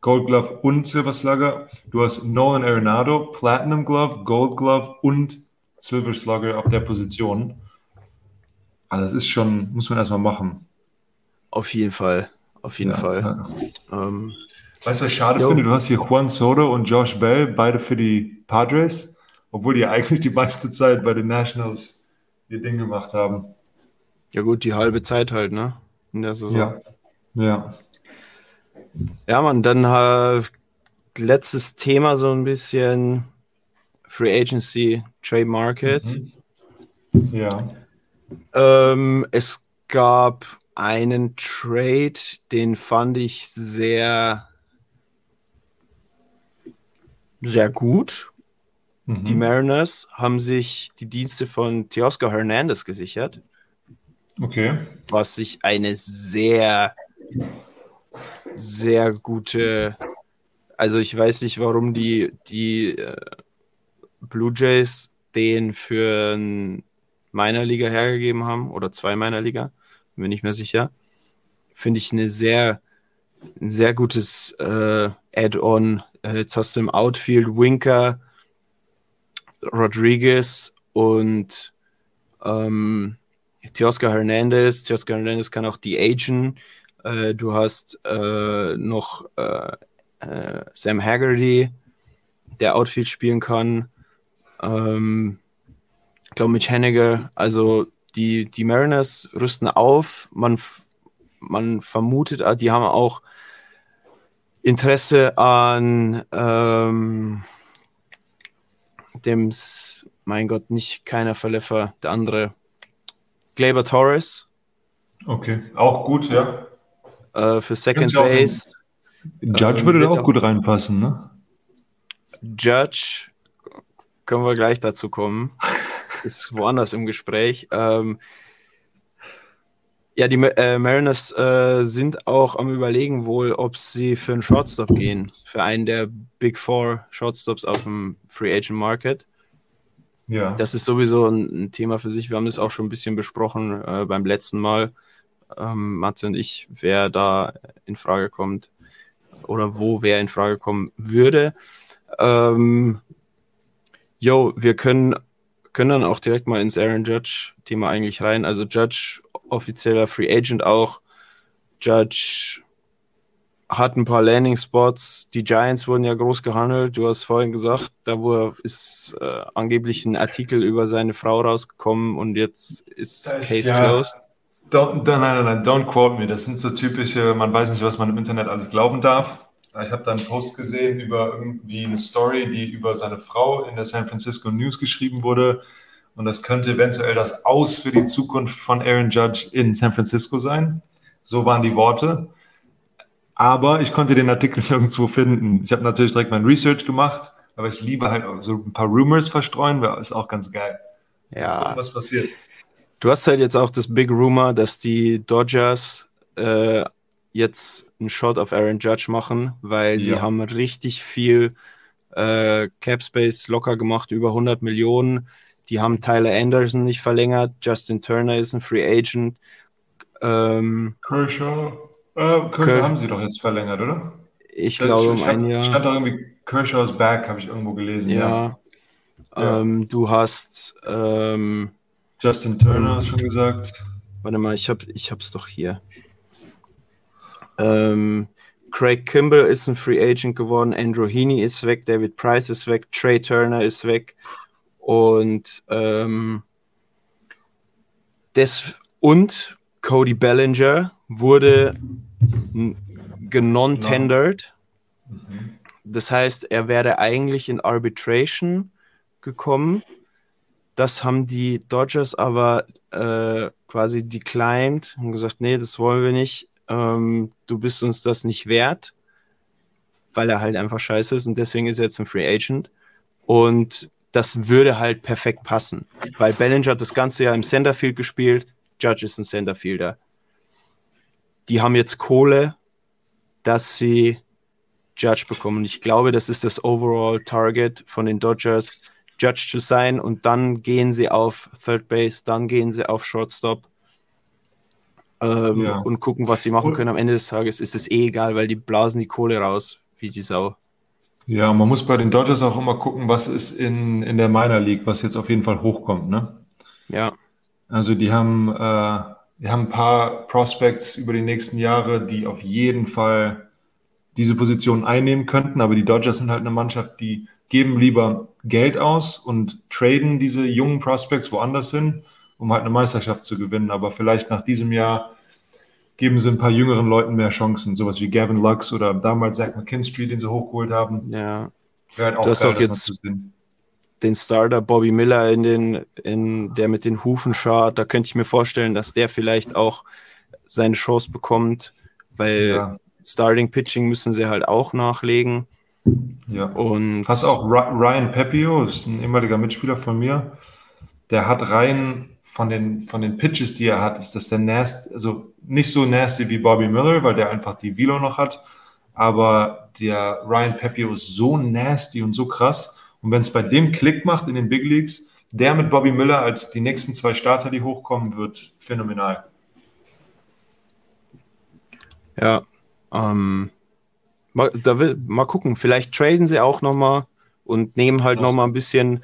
Speaker 4: Gold Glove und Silver Slugger. Du hast Nolan Arenado, Platinum Glove, Gold Glove und Silver Slugger auf der Position. Also das ist schon, muss man erstmal machen.
Speaker 3: Auf jeden Fall. Auf jeden
Speaker 4: Ja,
Speaker 3: Fall.
Speaker 4: ja.
Speaker 3: Ähm,
Speaker 4: Weißt du, was ich schade
Speaker 3: Jo.
Speaker 4: finde? Du hast hier Juan Soto und Josh Bell, beide für die Padres, obwohl die eigentlich die meiste Zeit bei den Nationals ihr Ding gemacht haben.
Speaker 3: ja gut, die halbe Zeit halt, ne? In der Saison.
Speaker 4: Ja. Ja.
Speaker 3: Ja, Mann, dann äh, letztes Thema so ein bisschen Free Agency, Trade Market.
Speaker 4: Mhm. Ja.
Speaker 3: Ähm, es gab einen Trade, den fand ich sehr, sehr gut. Die
Speaker 4: Mhm.
Speaker 3: Mariners haben sich die Dienste von Teoscar Hernandez gesichert,
Speaker 4: Okay.
Speaker 3: was sich eine sehr, sehr gute, also ich weiß nicht, warum die, die äh, Blue Jays den für ein meiner Liga hergegeben haben oder zwei meiner Liga, bin mir nicht mehr sicher. Finde ich eine sehr, ein sehr gutes äh, Add-on. Äh, jetzt hast du im Outfield Winker, Rodriguez und ähm, Teoscar Hernandez. Teoscar Hernandez kann auch die Agent. Äh, du hast äh, noch äh, äh, Sam Haggerty, der Outfield spielen kann. Ähm, Ich glaube, mit Henniger, also die, die Mariners rüsten auf. Man, man vermutet, ah, die haben auch Interesse an ähm, dem, mein Gott, nicht keiner Verläufer, der andere. Glaber Torres.
Speaker 4: Okay, auch gut, ja.
Speaker 3: Äh, für Second Base.
Speaker 4: Judge ähm, würde da auch gut reinpassen, ne?
Speaker 3: Judge, können wir gleich dazu kommen. Ist woanders im Gespräch. Ähm, ja, die äh, Mariners äh, sind auch am Überlegen wohl, ob sie für einen Shortstop gehen. Für einen der Big Four Shortstops auf dem Free Agent Market. Ja. Das ist sowieso ein, ein Thema für sich. Wir haben das auch schon ein bisschen besprochen äh, beim letzten Mal, ähm, Matze und ich, wer da in Frage kommt oder wo wer in Frage kommen würde. Ähm, yo, wir können, können dann auch direkt mal ins Aaron Judge-Thema eigentlich rein. Also Judge, offizieller Free Agent auch. Judge hat ein paar Landing-Spots. Die Giants wurden ja groß gehandelt. Du hast vorhin gesagt, da wo ist äh, angeblich ein Artikel über seine Frau rausgekommen und jetzt ist das, Case ja, closed.
Speaker 4: Don't, nein, nein, nein, don't quote me. Das sind so typische, man weiß nicht, was man im Internet alles glauben darf. Ich habe da einen Post gesehen über irgendwie eine Story, die über seine Frau in der San Francisco News geschrieben wurde. Und das könnte eventuell das Aus für die Zukunft von Aaron Judge in San Francisco sein. So waren die Worte. Aber ich konnte den Artikel nirgendwo finden. Ich habe natürlich direkt mein Research gemacht, aber ich liebe halt so ein paar Rumors verstreuen, weil ist auch ganz geil.
Speaker 3: Ja.
Speaker 4: Was passiert?
Speaker 3: Du hast halt jetzt auch das Big Rumor, dass die Dodgers äh, jetzt einen Shot auf Aaron Judge machen, weil ja. sie haben richtig viel äh, Cap Space locker gemacht, über 100 Millionen. Die haben Tyler Anderson nicht verlängert, Justin Turner ist ein Free Agent.
Speaker 4: Ähm, Kershaw, äh, Kershaw Ker haben sie doch jetzt verlängert, oder?
Speaker 3: Ich das glaube um ein Jahr.
Speaker 4: Stand doch irgendwie Kershaw's back, habe ich irgendwo gelesen.
Speaker 3: Ja. ja. Ähm, du hast ähm,
Speaker 4: Justin Turner, hast schon gesagt.
Speaker 3: Warte mal, ich habe ich hab's doch hier. Ähm, Craig Kimball ist ein Free Agent geworden, Andrew Heaney ist weg, David Price ist weg, Trey Turner ist weg und ähm, des, und Cody Bellinger wurde genon-tendered. Mhm. Das heißt, er wäre eigentlich in Arbitration gekommen. Das haben die Dodgers aber äh, quasi declined und gesagt, nee, das wollen wir nicht ähm, du bist uns das nicht wert, weil er halt einfach scheiße ist und deswegen ist er jetzt ein Free Agent. Und das würde halt perfekt passen, weil Bellinger hat das ganze Jahr im Centerfield gespielt, Judge ist ein Centerfielder. Die haben jetzt Kohle, dass sie Judge bekommen. Ich glaube, das ist das Overall Target von den Dodgers, Judge zu sein. Und dann gehen sie auf Third Base, dann gehen sie auf Shortstop ähm, ja. und gucken, was sie machen können. Am Ende des Tages ist es eh egal, weil die blasen die Kohle raus, wie die Sau.
Speaker 4: Ja, man muss bei den Dodgers auch immer gucken, was ist in, in der Minor League, was jetzt auf jeden Fall hochkommt, ne?
Speaker 3: Ja.
Speaker 4: Also die haben, äh, die haben ein paar Prospects über die nächsten Jahre, die auf jeden Fall diese Position einnehmen könnten, aber die Dodgers sind halt eine Mannschaft, die geben lieber Geld aus und traden diese jungen Prospects woanders hin um halt eine Meisterschaft zu gewinnen. Aber vielleicht nach diesem Jahr geben sie ein paar jüngeren Leuten mehr Chancen, sowas wie Gavin Lux oder damals Zach McKinstry, den sie hochgeholt haben.
Speaker 3: Ja. Halt auch du hast geil, auch jetzt den Starter Bobby Miller in den, in der mit den Hufen schart. Da könnte ich mir vorstellen, dass der vielleicht auch seine Chance bekommt, weil ja. Starting Pitching müssen sie halt auch nachlegen.
Speaker 4: Ja. Und hast auch Ryan Pepio, ist ein ehemaliger Mitspieler von mir. Der hat rein von den, von den Pitches, die er hat, ist das der nasty, also nicht so nasty wie Bobby Miller, weil der einfach die Velo noch hat. Aber der Ryan Pepio ist so nasty und so krass. Und wenn es bei dem Klick macht in den Big Leagues, der mit Bobby Miller als die nächsten zwei Starter, die hochkommen, wird phänomenal.
Speaker 3: Ja, ähm, mal, da will, mal gucken, vielleicht traden sie auch nochmal und nehmen halt nochmal ein bisschen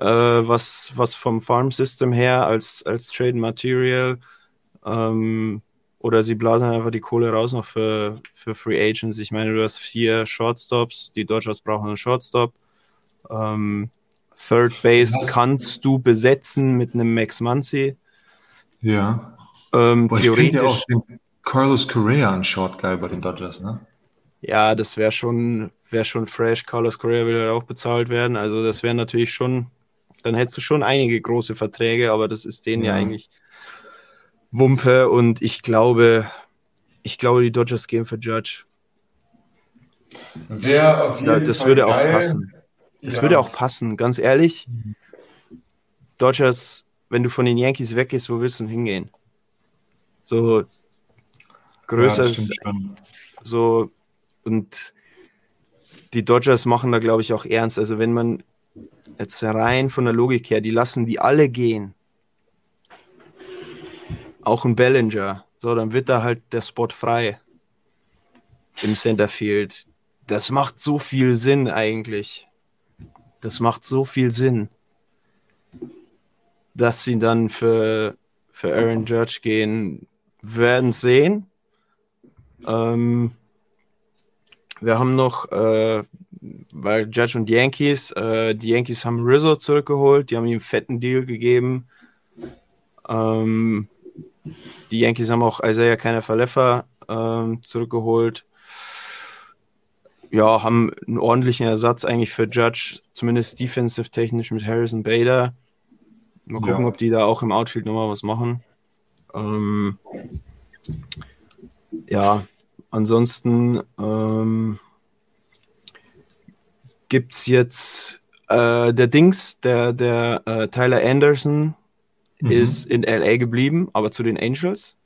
Speaker 3: äh, was, was vom Farm System her als, als Trade Material. Ähm, oder sie blasen einfach die Kohle raus noch für, für Free Agents. Ich meine, du hast vier Shortstops, die Dodgers brauchen einen Shortstop. Ähm, Third Base
Speaker 4: Was?
Speaker 3: kannst du besetzen mit einem Max Muncy.
Speaker 4: Ja.
Speaker 3: Ähm,
Speaker 4: Boah, finde ja
Speaker 3: theoretisch.
Speaker 4: auch den Carlos Correa ein Short Guy bei den Dodgers, ne?
Speaker 3: Ja, das wäre schon, wär schon fresh. Carlos Correa will ja auch bezahlt werden. Also das wäre natürlich schon, dann hättest du schon einige große Verträge, aber das ist denen ja,
Speaker 4: Ja.
Speaker 3: eigentlich Wumpe und ich glaube, ich glaube, die Dodgers gehen für Judge.
Speaker 4: Wäre auf
Speaker 3: Ja, das würde auch passen. Das
Speaker 4: Ja.
Speaker 3: würde auch passen, ganz ehrlich. Dodgers, wenn du von den Yankees weggehst, wo willst du denn hingehen? So größer
Speaker 4: ja,
Speaker 3: ist so und die Dodgers machen da glaube ich auch ernst. Also wenn man jetzt rein von der Logik her, die lassen die alle gehen. Auch ein Bellinger. So, dann wird da halt der Spot frei im Centerfield. Das macht so viel Sinn eigentlich. Das macht so viel Sinn, dass sie dann für, für Aaron Judge gehen. Werden sehen. Ähm, wir haben noch, äh, weil Judge und Yankees, äh, die Yankees haben Rizzo zurückgeholt, die haben ihm einen fetten Deal gegeben. Ähm, die Yankees haben auch Isaiah Keiner Falefa ähm, zurückgeholt. Ja, haben einen ordentlichen Ersatz eigentlich für Judge, zumindest defensive technisch mit Harrison Bader. Mal gucken,
Speaker 4: Ja.
Speaker 3: ob die da auch im Outfield nochmal was machen. Ähm, ja, ansonsten gibt es jetzt äh, der Dings, der, der äh, Tyler Anderson
Speaker 4: Mhm.
Speaker 3: ist in LA geblieben, aber zu den Angels.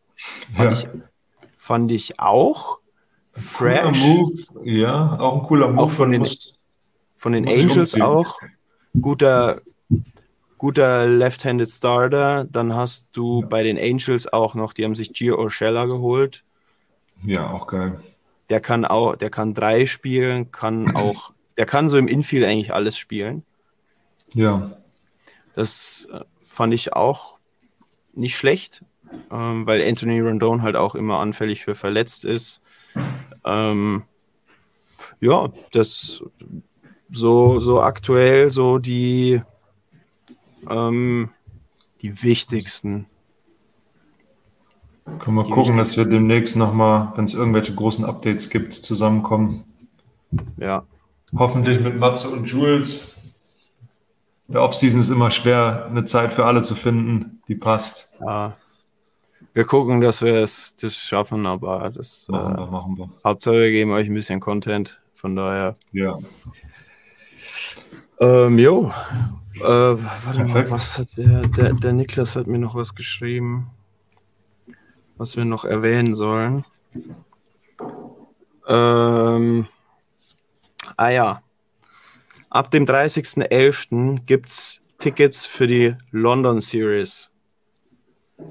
Speaker 3: Fand,
Speaker 4: Ja.
Speaker 3: ich, fand ich auch fresh.
Speaker 4: Move, ja, auch ein cooler Move.
Speaker 3: Auch von den-
Speaker 4: Muss-
Speaker 3: Von den Angels auch. Guter, guter Left-Handed Starter. Dann hast du bei den Angels auch noch, die haben sich Gio Urshela geholt.
Speaker 4: ja, auch geil.
Speaker 3: Der kann auch, der kann drei spielen, kann auch, der kann so im Infield eigentlich alles spielen.
Speaker 4: Ja,
Speaker 3: Das äh, fand ich auch nicht schlecht, ähm, weil Anthony Rondon halt auch immer anfällig für verletzt ist. Ähm, ja, das so, so aktuell so die, ähm, die wichtigsten.
Speaker 4: können wir
Speaker 3: Die
Speaker 4: gucken, dass wir demnächst nochmal, wenn es irgendwelche großen Updates gibt, zusammenkommen.
Speaker 3: Ja,
Speaker 4: Hoffentlich mit Matze und Jules. In der Offseason ist immer schwer, eine Zeit für alle zu finden, die passt.
Speaker 3: ja. Wir gucken, dass wir es das schaffen, aber das
Speaker 4: Machen
Speaker 3: äh,
Speaker 4: wir, machen wir.
Speaker 3: Hauptsache wir geben euch ein bisschen Content. Von daher.
Speaker 4: Ja.
Speaker 3: Ähm, jo. Äh, warte mal, was hat der, der, der Niklas hat mir noch was geschrieben, was wir noch erwähnen sollen. Ähm, ah ja. Ab dem 30.11. gibt es Tickets für die London Series.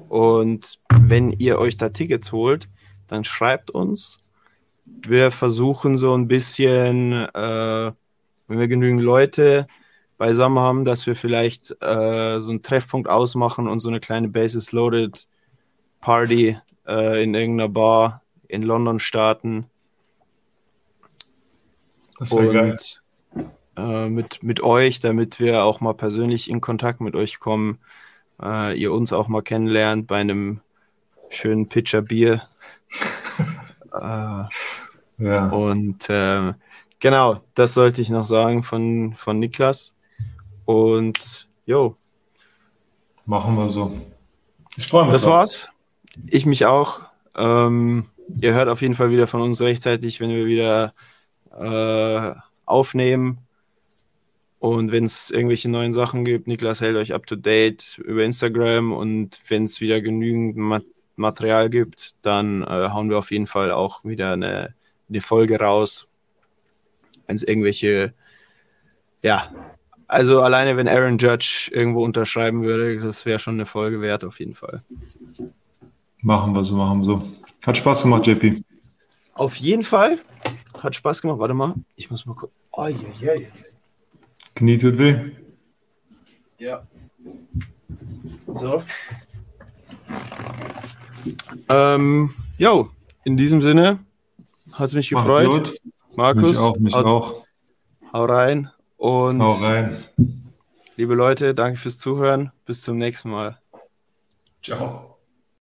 Speaker 3: Und wenn ihr euch da Tickets holt, dann schreibt uns. Wir versuchen so ein bisschen, äh, wenn wir genügend Leute beisammen haben, dass wir vielleicht äh, so einen Treffpunkt ausmachen und so eine kleine Bases Loaded Party äh, in irgendeiner Bar in London starten
Speaker 4: Das wäre geil.
Speaker 3: äh, mit, mit euch, damit wir auch mal persönlich in Kontakt mit euch kommen, äh, ihr uns auch mal kennenlernt bei einem schönen Pitcher Bier. äh,
Speaker 4: Ja.
Speaker 3: und ähm, genau, das sollte ich noch sagen von, von Niklas. Und jo,
Speaker 4: Machen wir so. Ich freue mich.
Speaker 3: das
Speaker 4: drauf.
Speaker 3: war's. Ich mich auch. Ähm, ihr hört auf jeden Fall wieder von uns rechtzeitig, wenn wir wieder äh, aufnehmen. Und wenn es irgendwelche neuen Sachen gibt, Niklas hält euch up to date über Instagram. Und wenn es wieder genügend Ma Material gibt, dann äh, hauen wir auf jeden Fall auch wieder eine, eine Folge raus. Wenn es irgendwelche, ja, also alleine wenn Aaron Judge irgendwo unterschreiben würde, das wäre schon eine Folge wert auf jeden Fall.
Speaker 4: Machen wir so, machen wir so. Hat Spaß gemacht, JP.
Speaker 3: Auf jeden Fall. Hat Spaß gemacht. Warte mal. Ich muss mal gucken. Oh, je, je.
Speaker 4: Knie tut weh.
Speaker 3: Ja. So. Ähm, jo, in diesem Sinne hat es mich gefreut. Markus,
Speaker 4: Mich auch, mich
Speaker 3: haut-
Speaker 4: auch.
Speaker 3: hau rein und
Speaker 4: Hau rein.
Speaker 3: Liebe Leute, danke fürs Zuhören. Bis zum nächsten Mal.
Speaker 4: Ciao.